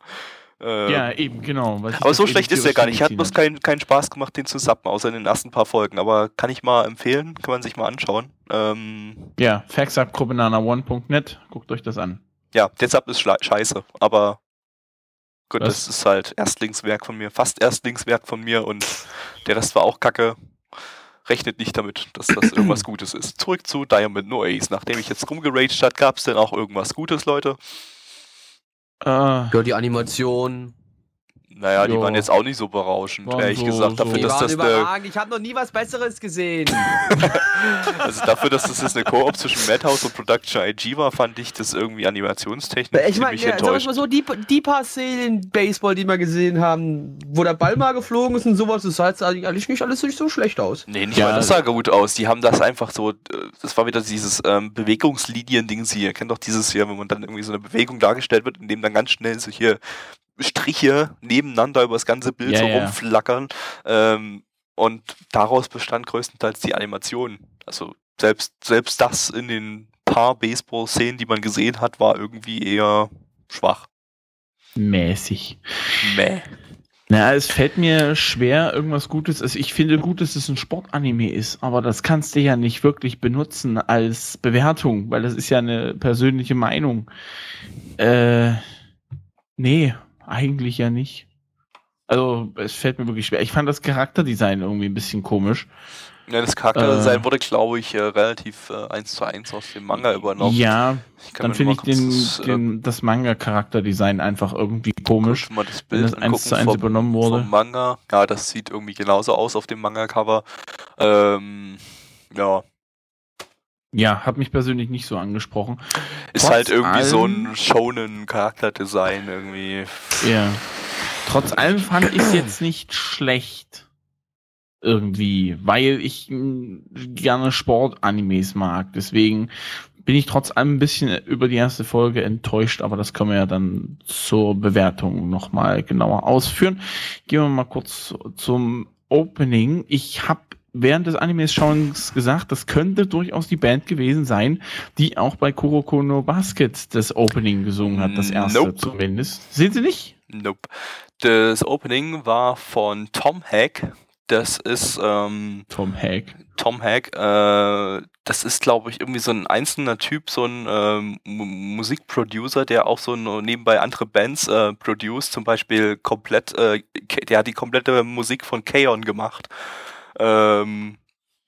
Ähm, Ja, eben, genau. aber so schlecht ist der gar nicht. Hat bloß keinen keinen Spaß gemacht, den zu sappen, außer in den ersten paar Folgen. Aber kann ich mal empfehlen, kann man sich mal anschauen. Ähm, Ja, faxupgruppenana1.net, guckt euch das an. ja, der Sub ist scheiße, aber gut, Was? das ist halt Erstlingswerk von mir, fast Erstlingswerk von mir und der Rest war auch kacke. Rechnet nicht damit, dass das irgendwas Gutes ist. Zurück zu Diamond No Ace. Nachdem ich jetzt rumgeraged hat, gab es denn auch irgendwas Gutes, Leute? Äh, Ja, die Animation. Naja, die Jo. waren jetzt auch nicht so berauschend, Waren ehrlich so- gesagt. Dafür, so. Die dass waren das eine. Ich habe noch nie was Besseres gesehen. also dafür, dass das jetzt eine Koop zwischen Madhouse und Production IG war, fand ich das irgendwie animationstechnisch Ich meine, ziemlich ja, enttäuschend. mal so, die, die paar Szenen Baseball, die wir gesehen haben, wo der Ball mal geflogen ist und sowas, das sah jetzt eigentlich nicht alles nicht so schlecht aus. Nee, nicht Ja, mal das sah gut aus. Die haben das einfach so, äh, das war wieder dieses ähm, Bewegungslinien-Ding. Sie ihr kennt doch dieses hier, wenn man dann irgendwie so eine Bewegung dargestellt wird, in dem dann ganz schnell so hier Striche nebeneinander über das ganze Bild Ja, so ja. rumflackern. Ähm, und daraus bestand größtenteils die Animation. Also selbst, selbst das in den paar Baseball-Szenen, die man gesehen hat, war irgendwie eher schwach. Mäßig. Meh. Na, es fällt mir schwer, irgendwas Gutes. Also ich finde gut, dass es ein Sportanime ist, aber das kannst du ja nicht wirklich benutzen als Bewertung, weil das ist ja eine persönliche Meinung. Äh, nee, eigentlich ja nicht. Also, es fällt mir wirklich schwer. Ich fand das Charakterdesign irgendwie ein bisschen komisch. Ja, das Charakterdesign Äh. wurde, glaube ich, äh, relativ äh, eins zu eins aus dem Manga übernommen. Ja, dann finde ich den, das, äh, den, das Manga-Charakterdesign einfach irgendwie komisch. mal das wenn Bild das eins zu eins übernommen wurde. Vom Manga. Ja, das sieht irgendwie genauso aus auf dem Manga-Cover. Ähm, ja, Ja, hat mich persönlich nicht so angesprochen. ist Trotz halt irgendwie so ein allem- shonen Charakterdesign irgendwie. Ja. Trotz allem fand ich es jetzt nicht schlecht. Irgendwie, weil ich mh, gerne Sportanimes mag. Deswegen bin ich trotz allem ein bisschen über die erste Folge enttäuscht, aber das können wir ja dann zur Bewertung nochmal genauer ausführen. Gehen wir mal kurz zum Opening. Ich habe während des Animes schauens gesagt, das könnte durchaus die Band gewesen sein, die auch bei Kuroko no Basket das Opening gesungen hat, das erste Nope. zumindest. Sehen Sie nicht? Nope. Das Opening war von Tom Hack. Das ist ähm, Tom Hack. Tom Hack. Äh, das ist, glaube ich, irgendwie so ein einzelner Typ, so ein ähm, Mu- Musikproducer, der auch so nebenbei andere Bands äh, produce. Zum Beispiel komplett, äh, der hat die komplette Musik von Kaon gemacht. Ähm,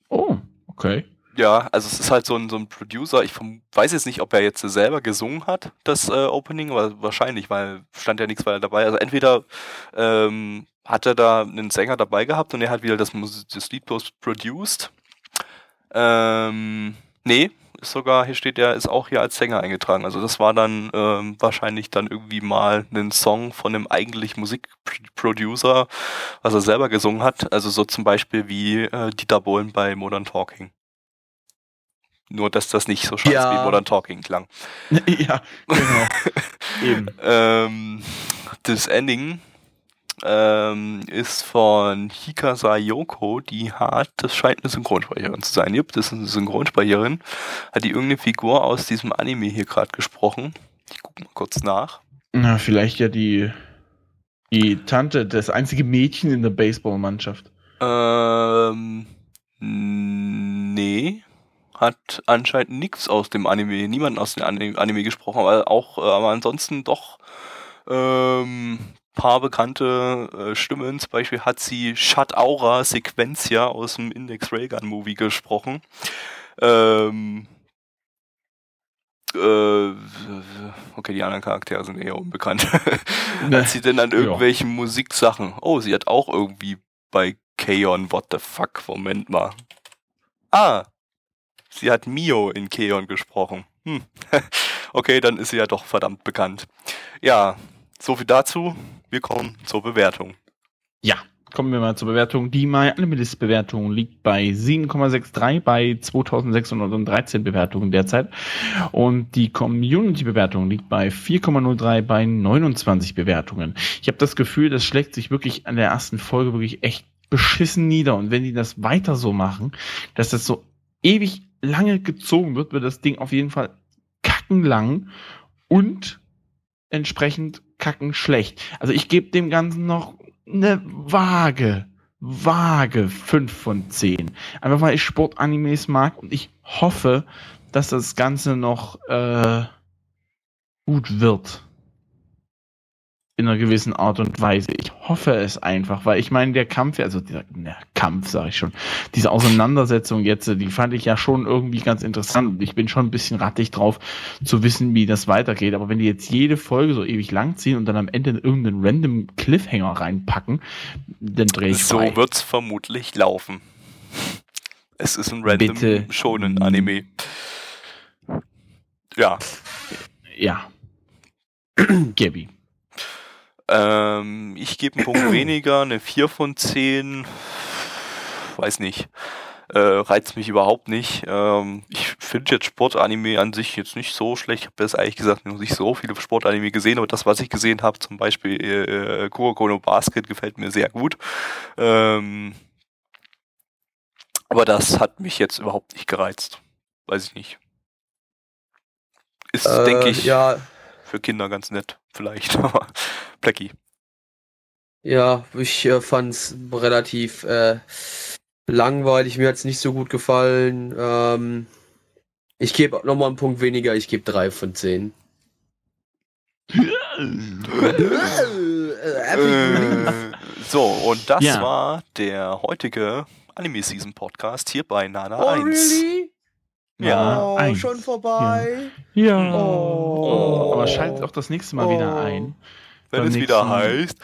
Oh, okay. ja, also es ist halt so ein, so ein Producer. Ich weiß jetzt nicht, ob er jetzt selber gesungen hat, das äh, Opening, aber wahrscheinlich, weil stand ja nichts weiter dabei. Also entweder ähm, hat er da einen Sänger dabei gehabt und er hat wieder das, Mus- das Lied bloß produced. Ähm, nee, ist sogar, hier steht er, ist auch hier als Sänger eingetragen. Also das war dann ähm, wahrscheinlich dann irgendwie mal ein Song von einem eigentlich Musikproducer, was er selber gesungen hat. Also so zum Beispiel wie äh, Dieter Bohlen bei Modern Talking. Nur, dass das nicht so scheiße Ja. wie Modern Talking klang. ja, genau. Eben. Ähm, das Ending ähm, ist von Hikasa Yoko, die hat, das scheint eine Synchronsprecherin zu sein. Jupp, das ist eine Synchronsprecherin. Hat die irgendeine Figur aus diesem Anime hier gerade gesprochen? Ich guck mal kurz nach. Na, vielleicht ja die, die Tante, das einzige Mädchen in der Baseballmannschaft. Ähm, nee. Hat anscheinend nichts aus dem Anime, niemand aus dem Anime, Anime gesprochen, aber auch, äh, aber ansonsten doch ähm, paar bekannte äh, Stimmen. Zum Beispiel hat sie Shut Aura Sequentia aus dem Index Railgun Movie gesprochen. Ähm, äh, okay, die anderen Charaktere sind eher unbekannt. hat sie denn an Ja. irgendwelchen Musiksachen? Oh, sie hat auch irgendwie bei Keon, what the fuck, Moment mal. Ah, sie hat Mio in Keon gesprochen. Hm. okay, dann ist sie ja doch verdammt bekannt. Ja, so viel dazu. Wir kommen zur Bewertung. Ja, kommen wir mal zur Bewertung. Die MyAnimalist-Bewertung liegt bei 7,63 bei 2613 Bewertungen derzeit. Und die Community-Bewertung liegt bei 4,03 bei 29 Bewertungen. Ich habe das Gefühl, das schlägt sich wirklich an der ersten Folge wirklich echt beschissen nieder. Und wenn die das weiter so machen, dass das so ewig lange gezogen wird, wird das Ding auf jeden Fall kackenlang und entsprechend kacken schlecht. Also ich gebe dem Ganzen noch eine vage, vage 5 von 10. Einfach weil ich Sportanimes mag und ich hoffe, dass das Ganze noch äh, gut wird. In einer gewissen Art und Weise. Ich hoffe es einfach, weil ich meine, der Kampf, also dieser na, Kampf, sage ich schon, diese Auseinandersetzung jetzt, die fand ich ja schon irgendwie ganz interessant. Und ich bin schon ein bisschen rattig drauf, zu wissen, wie das weitergeht. Aber wenn die jetzt jede Folge so ewig lang ziehen und dann am Ende irgendeinen random Cliffhanger reinpacken, dann drehe ich So frei. wird's vermutlich laufen. Es ist ein random Bitte. schonen Anime. Ja, Ja. Gabby. Ähm, ich gebe einen Punkt weniger, eine 4 von 10. Weiß nicht. Äh, reizt mich überhaupt nicht. Ähm, ich finde jetzt Sportanime an sich jetzt nicht so schlecht. Ich habe jetzt eigentlich gesagt noch nicht so viele Sportanime gesehen, aber das, was ich gesehen habe, zum Beispiel äh, Kuroko no Basket, gefällt mir sehr gut. Ähm, aber das hat mich jetzt überhaupt nicht gereizt. Weiß ich nicht. Ist, Äh, denke ich, Ja, für Kinder ganz nett, vielleicht. Aber Blackie. ja, ich äh, fand's relativ äh, langweilig. Mir hat's nicht so gut gefallen. Ähm, ich gebe nochmal einen Punkt weniger. Ich gebe drei von zehn. Äh, so, und das Ja. war der heutige Anime Season Podcast hier bei Nana Oh, 1. really? Ja. oh, eins. schon vorbei. Ja. Oh. Aber schaltet auch das nächste Mal wieder Oh. ein. Wenn beim es wieder heißt.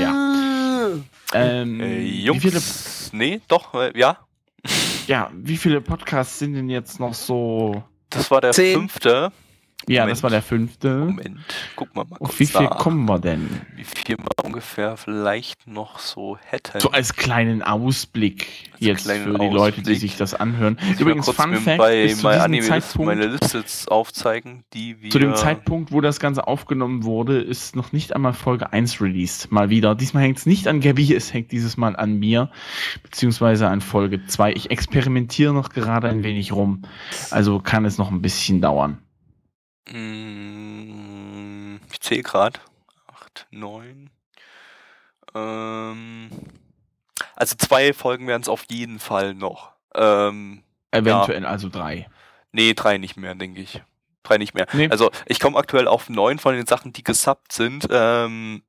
Ja. Ähm, Äh, wie viele, Jungs. Nee, doch, äh, ja. ja, wie viele Podcasts sind denn jetzt noch so? Das war der Zehn. fünfte. Ja, Moment. das war der fünfte. Moment, guck mal mal Auf wie viel nach, kommen wir denn? wie viel wir ungefähr vielleicht noch so hätten. So als kleinen Ausblick jetzt kleinen für die Leute, die Ausblick. sich das anhören. Muss Übrigens, Fun Fact, bei bis zu diesem Zeitpunkt, meine Liste jetzt aufzeigen, die wir zu dem Zeitpunkt, wo das Ganze aufgenommen wurde, ist noch nicht einmal Folge 1 released. Mal wieder. Diesmal hängt es nicht an Gabby, es hängt dieses Mal an mir, beziehungsweise an Folge 2. Ich experimentiere noch gerade ein wenig rum. Also kann es noch ein bisschen dauern. Mm, Ich zähle gerade. 8, 9. Ähm, also zwei Folgen werden es auf jeden Fall noch. Ähm, Eventuell also drei. nee, drei nicht mehr, denke ich. Drei nicht mehr. Nee. Also ich komme aktuell auf neun von den Sachen, die gesubbt sind. Ähm,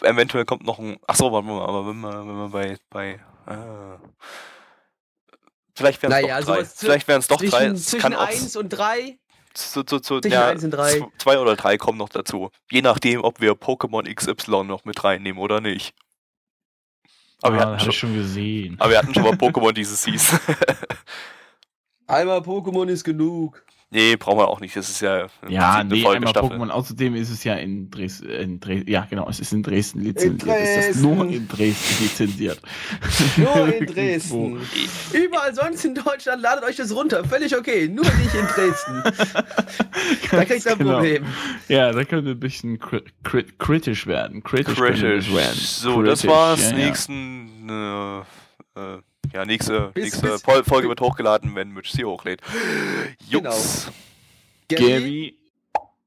eventuell kommt noch ein. Achso, warte mal, aber wenn wir, wenn wir bei. bei äh, vielleicht wären es Naja, doch drei. Vielleicht wären es doch drei. Zwischen, Es zwischen kann 1 und 3. zu, zu, zu, ja, Zwei oder drei kommen noch dazu. Je nachdem, ob wir Pokémon XY noch mit reinnehmen oder nicht. Aber, wir, ah, hatten habe schon, schon gesehen. aber wir hatten schon mal Pokémon dieses hieß. Einmal Pokémon ist genug. Nee, brauchen wir auch nicht. Das ist ja Ja, nee, einmal Folgestaffel. Pokémon. Außerdem ist es ja in Dresden, in Dres ja genau, es ist in Dresden lizenziert. In Ist das Dresden. nur in Dresden lizenziert. Nur in. Dresden. Überall sonst in Deutschland ladet euch das runter. Völlig okay. Nur nicht in Dresden. da kriegt ihr ein genau. Problem. Ja, da könnte ein bisschen cri cri kritisch werden. Kritisch, Kritisch. das werden. So, das Kritisch, war's. ja, ja. Nächsten, äh, äh, ja, nächste, Bis- nächste bis- Fol- Folge wird hochgeladen, wenn Mitch sie hochlädt. Genau. Jungs, Gabby, Gabby,